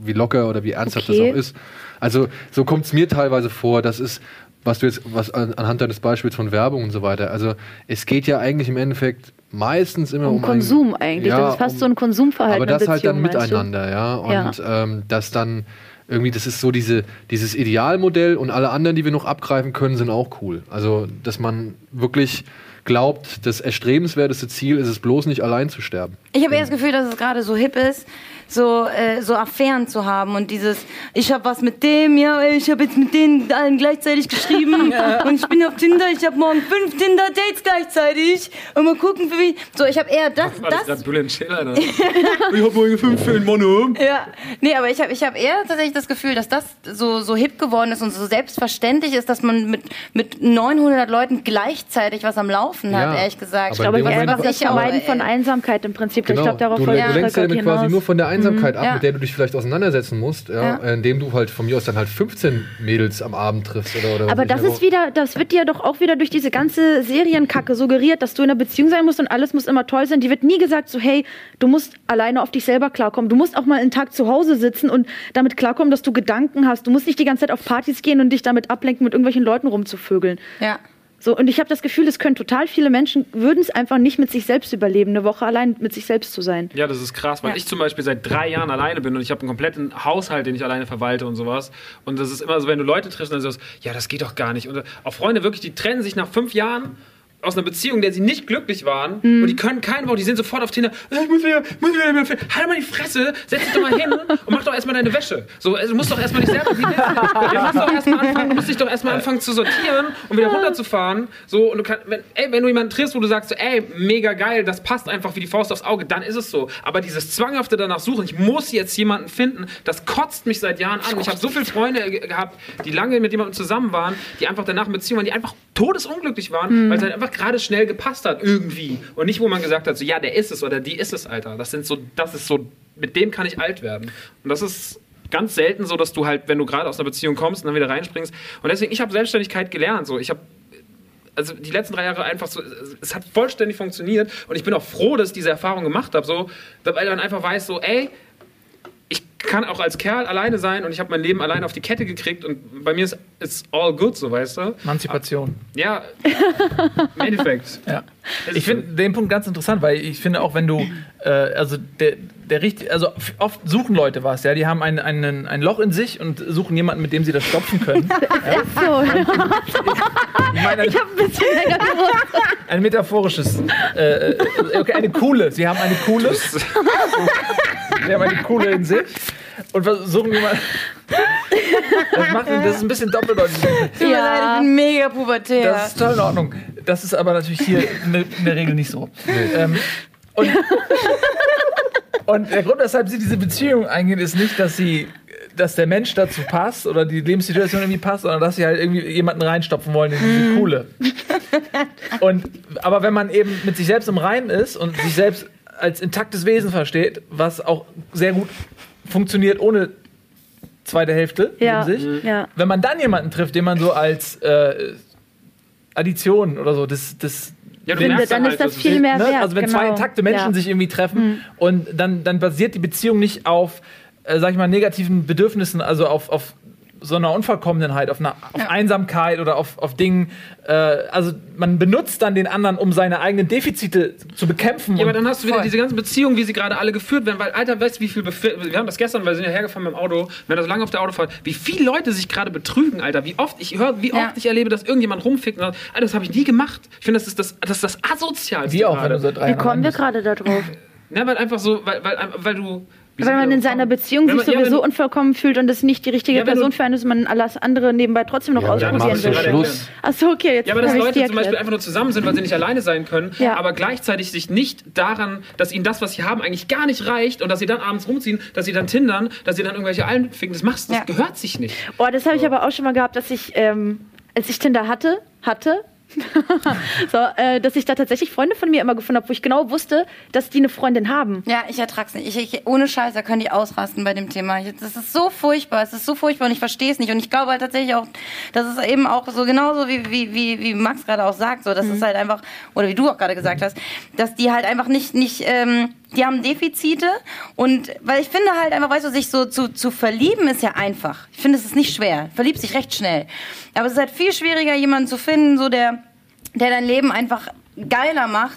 wie locker oder wie ernsthaft Okay. das auch ist. Also so kommt es mir teilweise vor, das ist, was du jetzt, was an, anhand deines Beispiels von Werbung und so weiter, also es geht ja eigentlich im Endeffekt meistens immer um, um Konsum ein, eigentlich. Ja, das ist fast um- so ein Konsumverhalten. aber das halt dann miteinander, ja. Und Ja. Ähm, das dann irgendwie, das ist so diese, dieses Idealmodell und alle anderen, die wir noch abgreifen können, sind auch cool. Also, dass man wirklich glaubt, das erstrebenswerteste Ziel ist es bloß nicht allein zu sterben. Ich habe eher das Gefühl, dass es gerade so hip ist, so, äh, so Affären zu haben und dieses, ich habe was mit dem, ja, ich habe jetzt mit denen allen gleichzeitig geschrieben (laughs) und ich bin auf Tinder, ich habe morgen fünf Tinder-Dates gleichzeitig und mal gucken, für wie. So, ich habe eher das, War das das. Bülent Schiller? Ne? (laughs) ich hab morgen fünf für den Mann. Ja, nee, aber ich habe ich hab eher tatsächlich das Gefühl, dass das so, so hip geworden ist und so selbstverständlich ist, dass man mit, mit 900 Leuten gleichzeitig was am Laufen hat, Ja, ehrlich gesagt. aber in dem was, was das ich auch, Vermeiden von Einsamkeit im Prinzip. Ich glaube, darauf du, du ich lenkst ja quasi nur von der Einsamkeit ab, Ja. mit der du dich vielleicht auseinandersetzen musst, ja, Ja. indem du halt von mir aus dann halt 15 Mädels am Abend triffst oder, oder Aber das ist wieder, das wird dir doch auch wieder durch diese ganze Serienkacke suggeriert, dass du in einer Beziehung sein musst und alles muss immer toll sein. Die wird nie gesagt so, hey, du musst alleine auf dich selber klarkommen. Du musst auch mal einen Tag zu Hause sitzen und damit klarkommen, dass du Gedanken hast. Du musst nicht die ganze Zeit auf Partys gehen und dich damit ablenken, mit irgendwelchen Leuten rumzuvögeln. Ja. So, und ich habe das Gefühl, es können total viele Menschen, würden es einfach nicht mit sich selbst überleben, eine Woche allein mit sich selbst zu sein. Ja, das ist krass, weil Ja. ich zum Beispiel seit drei Jahren alleine bin und ich habe einen kompletten Haushalt, den ich alleine verwalte und sowas. Und das ist immer so, wenn du Leute triffst, dann sagst du, ja, das geht doch gar nicht. Und auch Freunde wirklich, die trennen sich nach fünf Jahren aus einer Beziehung, in der sie nicht glücklich waren und die können kein Wort, die sind sofort auf Tinder, "Äh, ich muss wieder, muss wieder, wieder, halt mal die Fresse, setz dich doch mal hin (laughs) und mach doch erstmal deine Wäsche. So, also, du musst doch erstmal dich selber, (laughs) du, musst doch erstmal anfangen, du musst dich doch erstmal anfangen zu sortieren und wieder runterzufahren. So, und du kannst, wenn, ey, wenn du jemanden triffst, wo du sagst, so, ey, mega geil, das passt einfach wie die Faust aufs Auge, dann ist es so. Aber dieses zwanghafte danach suchen, ich muss jetzt jemanden finden, das kotzt mich seit Jahren an. Und ich habe so viele Freunde ge- gehabt, die lange mit jemandem zusammen waren, die einfach danach in Beziehungen waren, die einfach todesunglücklich waren, weil es halt einfach gerade schnell gepasst hat, irgendwie. Und nicht, wo man gesagt hat, so, ja, der ist es oder die ist es, Alter. Das sind so, das ist so, mit dem kann ich alt werden. Und das ist ganz selten so, dass du halt, wenn du gerade aus einer Beziehung kommst und dann wieder reinspringst. Und deswegen, ich habe Selbstständigkeit gelernt. So, ich habe also die letzten drei Jahre einfach so, es- hat vollständig funktioniert und ich bin auch froh, dass ich diese Erfahrung gemacht habe, so, weil man einfach weiß, so, ey, kann auch als Kerl alleine sein und ich habe mein Leben alleine auf die Kette gekriegt und bei mir ist it's all good, so weißt du. Emanzipation. Ja, (laughs) im Endeffekt. Ja. Ich finde den Punkt ganz interessant, weil ich finde auch, wenn du, äh, also der, der richtig, also oft suchen Leute was, ja, die haben ein, einen, ein Loch in sich und suchen jemanden, mit dem sie das stopfen können. (laughs) So, (laughs) Ich meine, ich habe ein bisschen länger gewusst. ein metaphorisches, äh, äh, okay, eine coole. Sie haben eine coole, sie haben eine coole in sich und versuchen jemanden. Das, macht, das ist ein bisschen doppeldeutig. Tut leid, ich bin mega pubertär. Das ist toll in Ordnung. Das ist aber natürlich hier in der- in der Regel nicht so. Ähm, und, und der Grund, weshalb sie diese Beziehung eingehen, ist nicht, dass sie dass der Mensch dazu passt oder die Lebenssituation irgendwie passt, sondern dass sie halt irgendwie jemanden reinstopfen wollen in diese Coole. Und, aber wenn man eben mit sich selbst im Reinen ist und sich selbst als intaktes Wesen versteht, was auch sehr gut funktioniert ohne zweite Hälfte Ja, in sich, ja. wenn man dann jemanden trifft, den man so als äh, Addition oder so, das, das Ja, du Finde, dann halt, ist das dass viel mehr ne? wert. Also wenn genau. zwei intakte Menschen ja. sich irgendwie treffen und dann, dann basiert die Beziehung nicht auf, äh, sag ich mal, negativen Bedürfnissen, also auf, auf so einer Unvollkommenheit, auf, einer, auf Ja. Einsamkeit oder auf, auf Dingen. Äh, also man benutzt dann den anderen, um seine eigenen Defizite zu bekämpfen. Ja, aber dann hast du wieder Voll. diese ganzen Beziehungen, wie sie gerade alle geführt werden, weil, Alter, weißt du, wie viel, Befe wir haben das gestern, weil wir sind ja hergefahren mit dem Auto, wir haben das lange auf der Autofahrt, wie viele Leute sich gerade betrügen, Alter, wie oft, ich höre, wie Ja. oft ich erlebe, dass irgendjemand rumfickt und sagt, Alter, das habe ich nie gemacht. Ich finde, das ist das, das ist das Asozialste wie auch, wenn gerade. du seit drei Wie kommen wir gerade da drauf? Ja, weil einfach so, weil, weil, weil du... wie Weil man in seiner? Beziehung sich man- ja, sowieso wenn- unvollkommen fühlt und es nicht die richtige Ja, Person du- für einen ist, man alles andere nebenbei trotzdem noch Ja, ausprobieren will. Schluss. Achso, okay, jetzt Ja, aber dass Leute zum Beispiel einfach nur zusammen sind, weil sie nicht alleine sein können, Ja. aber gleichzeitig sich nicht daran, dass ihnen das, was sie haben, eigentlich gar nicht reicht und dass sie dann abends rumziehen, dass sie dann tindern, dass sie dann irgendwelche Allen ficken, das machst, das Ja. gehört sich nicht. Oh, das habe ich aber auch schon mal gehabt, dass ich, ähm, als ich Tinder hatte, hatte, (laughs) so, äh, dass ich da tatsächlich Freunde von mir immer gefunden habe, wo ich genau wusste, dass die eine Freundin haben. Ja, ich ertrag's nicht. Ich, ich, ohne Scheiß, da können die ausrasten bei dem Thema. Ich, das ist so furchtbar. Es ist so furchtbar und ich verstehe es nicht. Und ich glaube halt tatsächlich auch, das ist eben auch so genauso wie, wie, wie, wie Max gerade auch sagt. So, das ist halt einfach, oder wie du auch gerade gesagt hast, dass die halt einfach nicht, nicht, ähm, die haben Defizite und weil ich finde halt einfach, weißt du, sich so zu, zu verlieben ist ja einfach. Ich finde, es ist nicht schwer. Verliebt sich recht schnell. Aber es ist halt viel schwieriger, jemanden zu finden, so der, der dein Leben einfach geiler macht,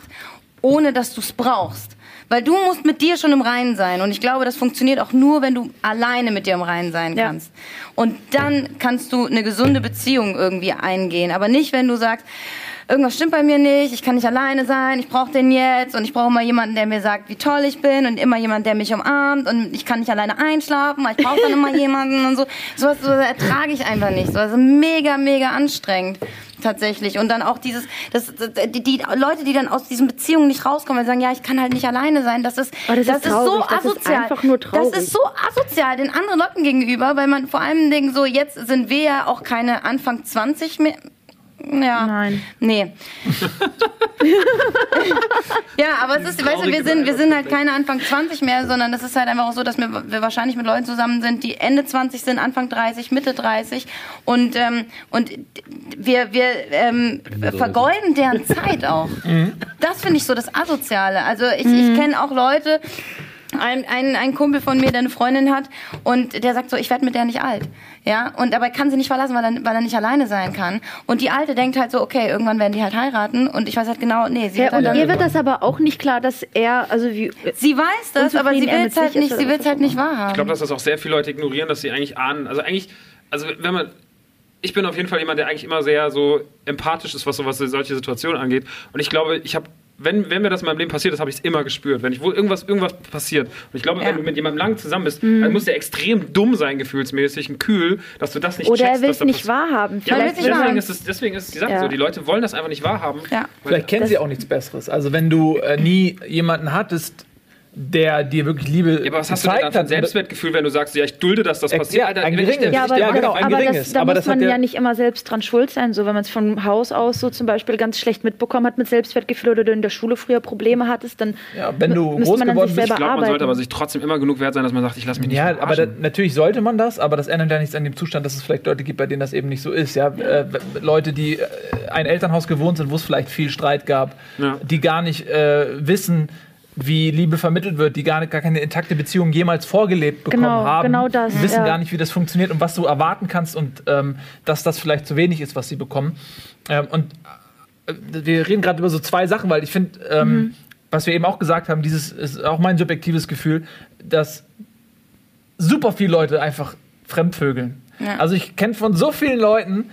ohne dass du es brauchst. Weil du musst mit dir schon im Reinen sein. Und ich glaube, das funktioniert auch nur, wenn du alleine mit dir im Reinen sein Ja. kannst. Und dann kannst du eine gesunde Beziehung irgendwie eingehen. Aber nicht, wenn du sagst, irgendwas stimmt bei mir nicht, ich kann nicht alleine sein, ich brauche den jetzt und ich brauche mal jemanden, der mir sagt, wie toll ich bin und immer jemand, der mich umarmt und ich kann nicht alleine einschlafen, weil ich brauche dann immer (laughs) jemanden und so. Sowas so ertrage ich einfach nicht. So, also mega, mega anstrengend tatsächlich. Und dann auch dieses, das, das, die, die Leute, die dann aus diesen Beziehungen nicht rauskommen, weil sie sagen, ja, ich kann halt nicht alleine sein, das ist, Oh, das ist so traurig. Das ist asozial. einfach nur traurig. Das ist so asozial den anderen Leuten gegenüber, weil man vor allem denkt, so jetzt sind wir ja auch keine Anfang 20 mehr. Ja. Nein. Nee. (laughs) ja, aber es ist, weißt du, wir sind, wir sind halt keine Anfang 20 mehr, sondern es ist halt einfach auch so, dass wir, wir wahrscheinlich mit Leuten zusammen sind, die Ende 20 sind, Anfang 30, Mitte 30 und, ähm, und wir, wir ähm, vergeuden deren (laughs) Zeit auch. Das finde ich so das Asoziale. Also ich, ich kenne auch Leute, ein, ein, ein Kumpel von mir, der eine Freundin hat und der sagt so, ich werde mit der nicht alt. Ja, und dabei kann sie nicht verlassen, weil er, weil er nicht alleine sein kann. Und die Alte denkt halt so, okay, irgendwann werden die halt heiraten und ich weiß halt genau, nee, sie Ja, wird halt und ihr wird das aber auch nicht klar, dass er, also wie, Sie weiß das, aber sie will es halt nicht, sie was will es halt nicht wahrhaben. Ich glaube, dass das auch sehr viele Leute ignorieren, dass sie eigentlich ahnen. Also eigentlich, also wenn man. Ich bin auf jeden Fall jemand, der eigentlich immer sehr so empathisch ist, was so was solche Situationen angeht. Und ich glaube, ich habe, wenn, wenn mir das in meinem Leben passiert ist, habe ich es immer gespürt. Wenn ich wo irgendwas, irgendwas passiert. Und ich glaube, Ja. wenn du mit jemandem lang zusammen bist, dann muss der extrem dumm sein, gefühlsmäßig, ein Kühl, dass du das nicht oder er checkst, will dass es nicht wahrhaben. Ja, will es nicht deswegen wahrhaben. ist, es, deswegen ist die Sache Ja. so. Die Leute wollen das einfach nicht wahrhaben. Ja. Vielleicht kennen Das- sie auch nichts Besseres. Also wenn du äh, nie jemanden hattest, der dir wirklich Liebe Ja, aber was hast du denn gezeigt da für ein hat. Selbstwertgefühl, wenn du sagst, ja, ich dulde, dass das Äh, passiert? ja, Alter, ein wenn ich geringes. Ja, aber, Ja, genau, ein aber geringes. das, da Aber muss man ja nicht immer selbst dran schuld sein. So, wenn man es von Haus aus so zum Beispiel ganz schlecht mitbekommen hat mit Selbstwertgefühl oder du in der Schule früher Probleme hattest, dann Ja, wenn du müsste groß man an geworden sich bist, selber Ich glaube, man arbeiten. sollte aber sich trotzdem immer genug wert sein, dass man sagt, ich lasse mich nicht Ja, aber da, natürlich sollte man das, aber das ändert ja nichts an dem Zustand, dass es vielleicht Leute gibt, bei denen das eben nicht so ist. Ja? Äh, Leute, die äh, ein Elternhaus gewohnt sind, wo es vielleicht viel Streit gab, Ja. die gar nicht äh, wissen, wie Liebe vermittelt wird, die gar, gar keine intakte Beziehung jemals vorgelebt bekommen Genau, haben, genau das, wissen ja. gar nicht, wie das funktioniert und was du erwarten kannst und ähm, dass das vielleicht zu wenig ist, was sie bekommen. Ähm, und äh, wir reden gerade über so zwei Sachen, weil ich finde, ähm, Mhm. was wir eben auch gesagt haben, dieses ist auch mein subjektives Gefühl, dass super viele Leute einfach fremdvögeln. Ja. Also ich kenne von so vielen Leuten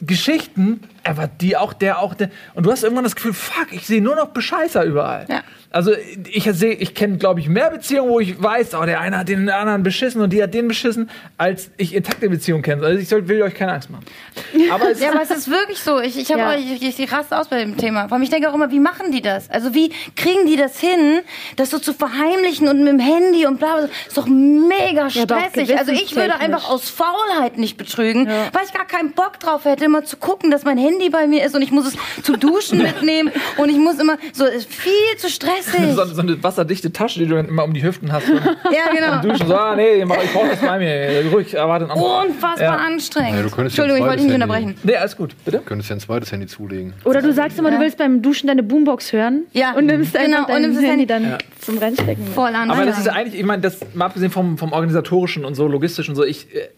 Geschichten, aber die auch der auch der und du hast irgendwann das Gefühl, fuck, ich sehe nur noch Bescheißer überall. Ja. Also ich sehe, ich kenne glaube ich mehr Beziehungen, wo ich weiß, oh, der eine hat den anderen beschissen und die hat den beschissen, als ich intakte Beziehungen kenne. Also ich soll, will euch keine Angst machen. (laughs) Aber es Ja, aber es ist wirklich so. Ich, ich, Ja. auch, ich, ich, ich raste aus bei dem Thema. Vor allem, ich denke auch immer, wie machen die das? Also wie kriegen die das hin, das so zu verheimlichen und mit dem Handy und bla bla. Ist doch mega Ja, stressig. Also ich würde einfach aus Faulheit nicht betrügen, weil ich gar keinen Bock drauf hätte, immer zu gucken, dass mein Handy bei mir ist und ich muss es zu duschen (laughs) mitnehmen und ich muss immer so ist viel zu stressig. so, so eine wasserdichte Tasche, die du dann immer um die Hüften hast. Und (laughs) ja, genau. duschen so, ah, nee, ich brauche das bei mir. Ruhig, erwarte einen anderen. Unfassbar Ja. anstrengend. Ja, Entschuldigung, ich wollte dich nicht Handy- unterbrechen. Nee, alles gut, bitte. Du könntest ja ein zweites Handy zulegen. Oder du sagst immer, Ja. du willst beim Duschen deine Boombox hören Ja. und nimmst Genau, einfach und dein nimmst das Handy Handy. dann zum Reinstecken. mit. Voll an. Aber das ist ja eigentlich, ich meine, das mal abgesehen vom, vom organisatorischen und so, logistischen und so, ich, äh,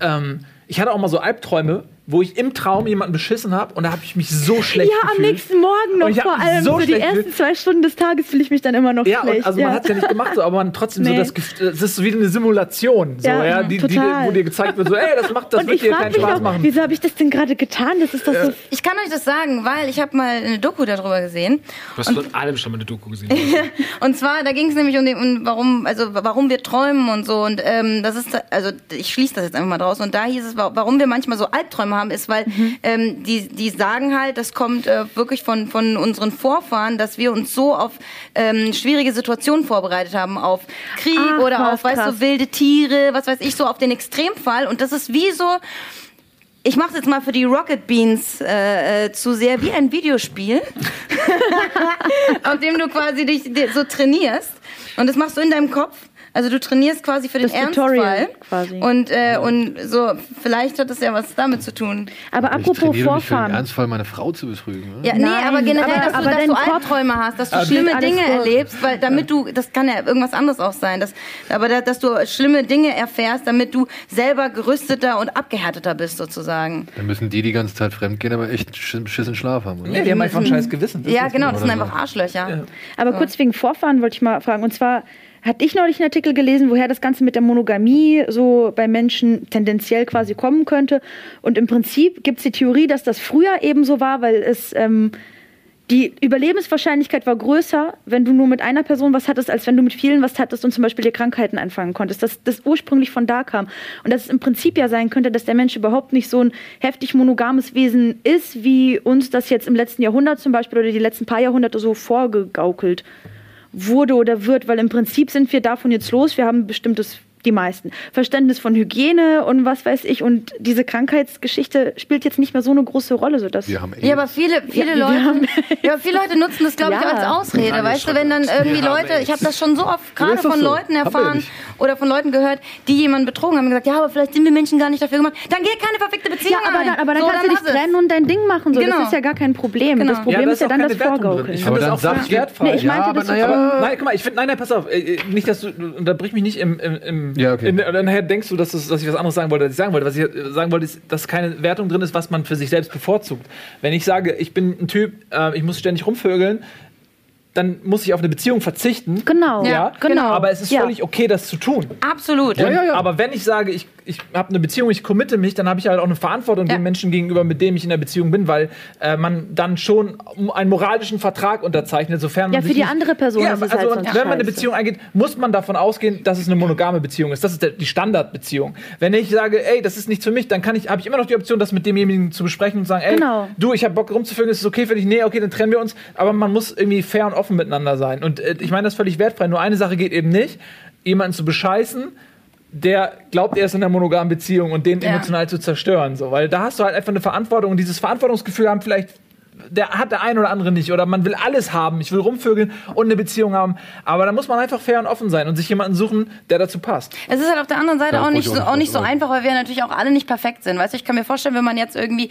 ähm, ich hatte auch mal so Albträume, wo ich im Traum jemanden beschissen habe und da habe ich mich so schlecht Ja, am gefühlt. nächsten Morgen noch vor allem. so So, die ersten gefühlt. zwei Stunden des Tages fühle ich mich dann immer noch Ja, schlecht. und also man hat es ja nicht gemacht, so, aber man trotzdem so (laughs) Nee. das Gefühl, es ist so wie eine Simulation, so, ja, Ja, die, die, wo dir gezeigt wird, so, ey, das macht, das und wird ich dir keinen mich Spaß auch, machen. wieso habe ich das denn gerade getan? Das ist doch so. Ich kann euch das sagen, weil ich habe mal eine Doku darüber gesehen. Du hast von allem schon mal eine Doku gesehen. (laughs) Und zwar, da ging es nämlich um, den, um warum, also warum wir träumen und so. Und ähm, das ist, also ich schließe das jetzt einfach mal draus. Und da hieß es, wa- warum wir manchmal so Albträume haben, ist, weil ähm, die, die sagen halt, das kommt äh, wirklich von, von unseren Vorfahren, dass wir uns so auf ähm, schwierige Situationen vorbereitet haben, auf Krieg Ach, oder was auf, weißt krass. du, wilde Tiere, was weiß ich, so auf den Extremfall. Und das ist wie so, ich mache jetzt mal für die Rocket Beans äh, äh, zu sehr wie ein Videospiel, (laughs) auf dem du quasi dich di- so trainierst. Und das machst du in deinem Kopf. Also du trainierst quasi für den Das Tutorial Ernstfall. quasi. Und, äh, und so, vielleicht hat das ja was damit zu tun. Aber Ich apropos trainiere mich für den Vorfahren. Ernstfall, meine Frau zu betrügen. Ne? Ja, nee, Nein, aber generell, aber- dass du, aber dass dein du Albträume hast, dass du Aber schlimme Dinge vor- erlebst, weil damit du, das kann ja irgendwas anderes auch sein, dass, aber da, dass du schlimme Dinge erfährst, damit du selber gerüsteter und abgehärteter bist sozusagen. Dann müssen die die ganze Zeit fremdgehen, aber echt sch- beschissen Schlaf haben. Oder? Nee, die haben einfach ein scheiß Gewissen. Ja, genau, das sind so. einfach Arschlöcher. Aber kurz wegen Vorfahren wollte ich mal fragen. Und zwar hatte ich neulich einen Artikel gelesen, woher das Ganze mit der Monogamie so bei Menschen tendenziell quasi kommen könnte. Und im Prinzip gibt es die Theorie, dass das früher eben so war, weil es ähm, die Überlebenswahrscheinlichkeit war größer, wenn du nur mit einer Person was hattest, als wenn du mit vielen was hattest und zum Beispiel dir Krankheiten einfangen konntest. Dass das ursprünglich von da kam. Und dass es im Prinzip ja sein könnte, dass der Mensch überhaupt nicht so ein heftig monogames Wesen ist, wie uns das jetzt im letzten Jahrhundert zum Beispiel oder die letzten paar Jahrhunderte so vorgegaukelt wurde oder wird, weil im Prinzip sind wir davon jetzt los. Wir haben ein bestimmtes, die meisten, Verständnis von Hygiene und was weiß ich. Und diese Krankheitsgeschichte spielt jetzt nicht mehr so eine große Rolle. Sodass Wir haben Ja, aber viele, viele Ja, wir Leute, haben- (laughs) ja, viele Leute nutzen das, glaube ich, Ja. als Ausrede. Weißt du, wenn dann irgendwie Leute, ich habe das schon so oft gerade von so. Leuten ja erfahren oder von Leuten gehört, die jemanden betrogen haben und gesagt, ja, aber vielleicht sind wir Menschen gar nicht dafür gemacht. Dann geh keine verfickte Beziehung ja, aber ein. dann, aber dann so, kannst du dich trennen und dein Ding machen. So. Genau. Das ist ja gar kein Problem. Genau. Das Problem da ist ja dann das. Vorgaukeln. Ich finde das dann auch völlig wertfrei. Nee, ich meinte ja, aber das naja. Nein, guck mal, ich finde, nein, nein, pass auf, äh, äh, nicht, dass du, du unterbrich mich nicht im, im, im Ja, okay. in, oder nachher denkst du, dass, das, dass ich was anderes sagen wollte, als ich sagen wollte. Was ich sagen wollte, ist, dass keine Wertung drin ist, was man für sich selbst bevorzugt. Wenn ich sage, ich bin ein Typ, äh, ich muss ständig rumvögeln, dann muss ich auf eine Beziehung verzichten. Genau, Ja, genau. Aber es ist Ja. völlig okay, das zu tun. Absolut. Ja, ja, ja. Aber wenn ich sage, ich, ich habe eine Beziehung, ich committe mich, dann habe ich halt auch eine Verantwortung Ja. dem Menschen gegenüber, mit dem ich in der Beziehung bin, weil äh, man dann schon einen moralischen Vertrag unterzeichnet, sofern man Ja, für die andere Person Ja, ist es also halt wenn man eine. Beziehung eingeht, muss man davon ausgehen, dass es eine monogame Beziehung ist. Das ist der, die Standardbeziehung. Wenn ich sage, ey, das ist nicht für mich, dann kann ich, habe ich immer noch die Option, das mit demjenigen zu besprechen und sagen, ey, Genau. du, ich habe Bock rumzuführen, ist es okay für dich? Nee, okay, dann trennen wir uns. Aber man muss irgendwie fair und offen miteinander sein. Und äh, ich meine, das ist völlig wertfrei. Nur eine Sache geht eben nicht, jemanden zu bescheißen, der glaubt, er ist in einer monogamen Beziehung und den Ja. emotional zu zerstören. So. Weil da hast du halt einfach eine Verantwortung und dieses Verantwortungsgefühl haben vielleicht. Der hat der ein oder andere nicht. Oder man will alles haben. Ich will rumvögeln und eine Beziehung haben. Aber da muss man einfach fair und offen sein und sich jemanden suchen, der dazu passt. Es ist halt auf der anderen Seite Ja, auch nicht ich so, auch nicht so einfach, weil wir natürlich auch alle nicht perfekt sind. Weißt du, ich kann mir vorstellen, wenn man jetzt irgendwie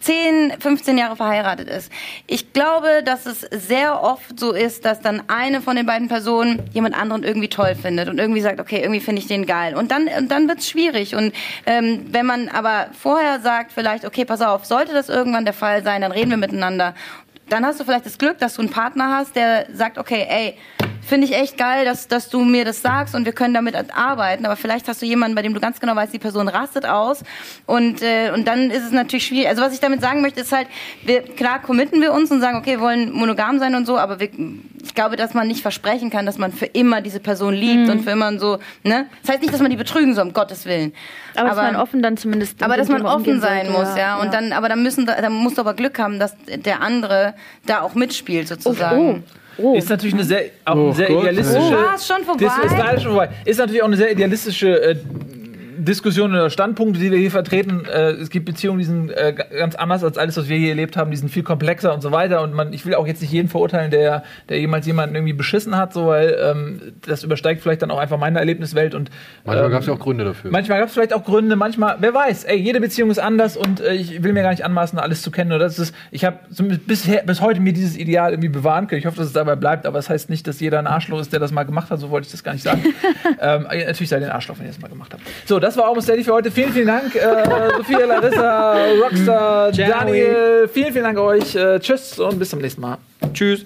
10, 15 Jahre verheiratet ist. Ich glaube, dass es sehr oft so ist, dass dann eine von den beiden Personen jemand anderen irgendwie toll findet und irgendwie sagt, okay, irgendwie finde ich den geil. Und dann, und dann wird es schwierig. Und ähm, wenn man aber vorher sagt, vielleicht, okay, pass auf, sollte das irgendwann der Fall sein, dann reden wir miteinander. Dann hast du vielleicht das Glück, dass du einen Partner hast, der sagt, okay, ey, finde ich echt geil, dass, dass du mir das sagst und wir können damit arbeiten. Aber vielleicht hast du jemanden, bei dem du ganz genau weißt, die Person rastet aus. Und, äh, und dann ist es natürlich schwierig. Also was ich damit sagen möchte, ist halt, wir, klar committen wir uns und sagen, okay, wir wollen monogam sein und so, aber wir, ich glaube, dass man nicht versprechen kann, dass man für immer diese Person liebt und für immer so, ne? Das heißt nicht, dass man die betrügen soll, um Gottes Willen. Aber, dass man offen dann zumindest. Aber dass man offen sein sollte, muss, ja. Und dann, aber dann müssen, dann musst du aber Glück haben, dass der andere da auch mitspielt, sozusagen. Oh, oh. Ist natürlich eine sehr, auch Oh eine sehr Gott. idealistische. Oh, war schon vorbei? Das ist leider schon vorbei. Ist natürlich auch eine sehr idealistische äh, Diskussion oder Standpunkte, die wir hier vertreten. Äh, es gibt Beziehungen, die sind äh, ga- ganz anders als alles, was wir hier erlebt haben. Die sind viel komplexer und so weiter. Und man, ich will auch jetzt nicht jeden verurteilen, der, der jemals jemanden irgendwie beschissen hat, so, weil ähm, das übersteigt vielleicht dann auch einfach meine Erlebniswelt. Und Manchmal ähm, gab es ja auch Gründe dafür. Manchmal gab es vielleicht auch Gründe, manchmal, wer weiß, ey, jede Beziehung ist anders und äh, ich will mir gar nicht anmaßen, alles zu kennen. Oder das ist, ich habe bisher, bis heute mir dieses Ideal irgendwie bewahren können. Ich hoffe, dass es dabei bleibt, aber es das heißt nicht, dass jeder ein Arschloch ist, der das mal gemacht hat, so wollte ich das gar nicht sagen. (laughs) ähm, äh, natürlich seid ihr ein Arschloch, wenn ihr das mal gemacht habt. So, das war Almost Daddy für heute. Vielen, vielen Dank, äh, Sophia, Larissa, Rockstar. Daniel. Vielen, vielen Dank euch. Äh, tschüss und bis zum nächsten Mal. Tschüss.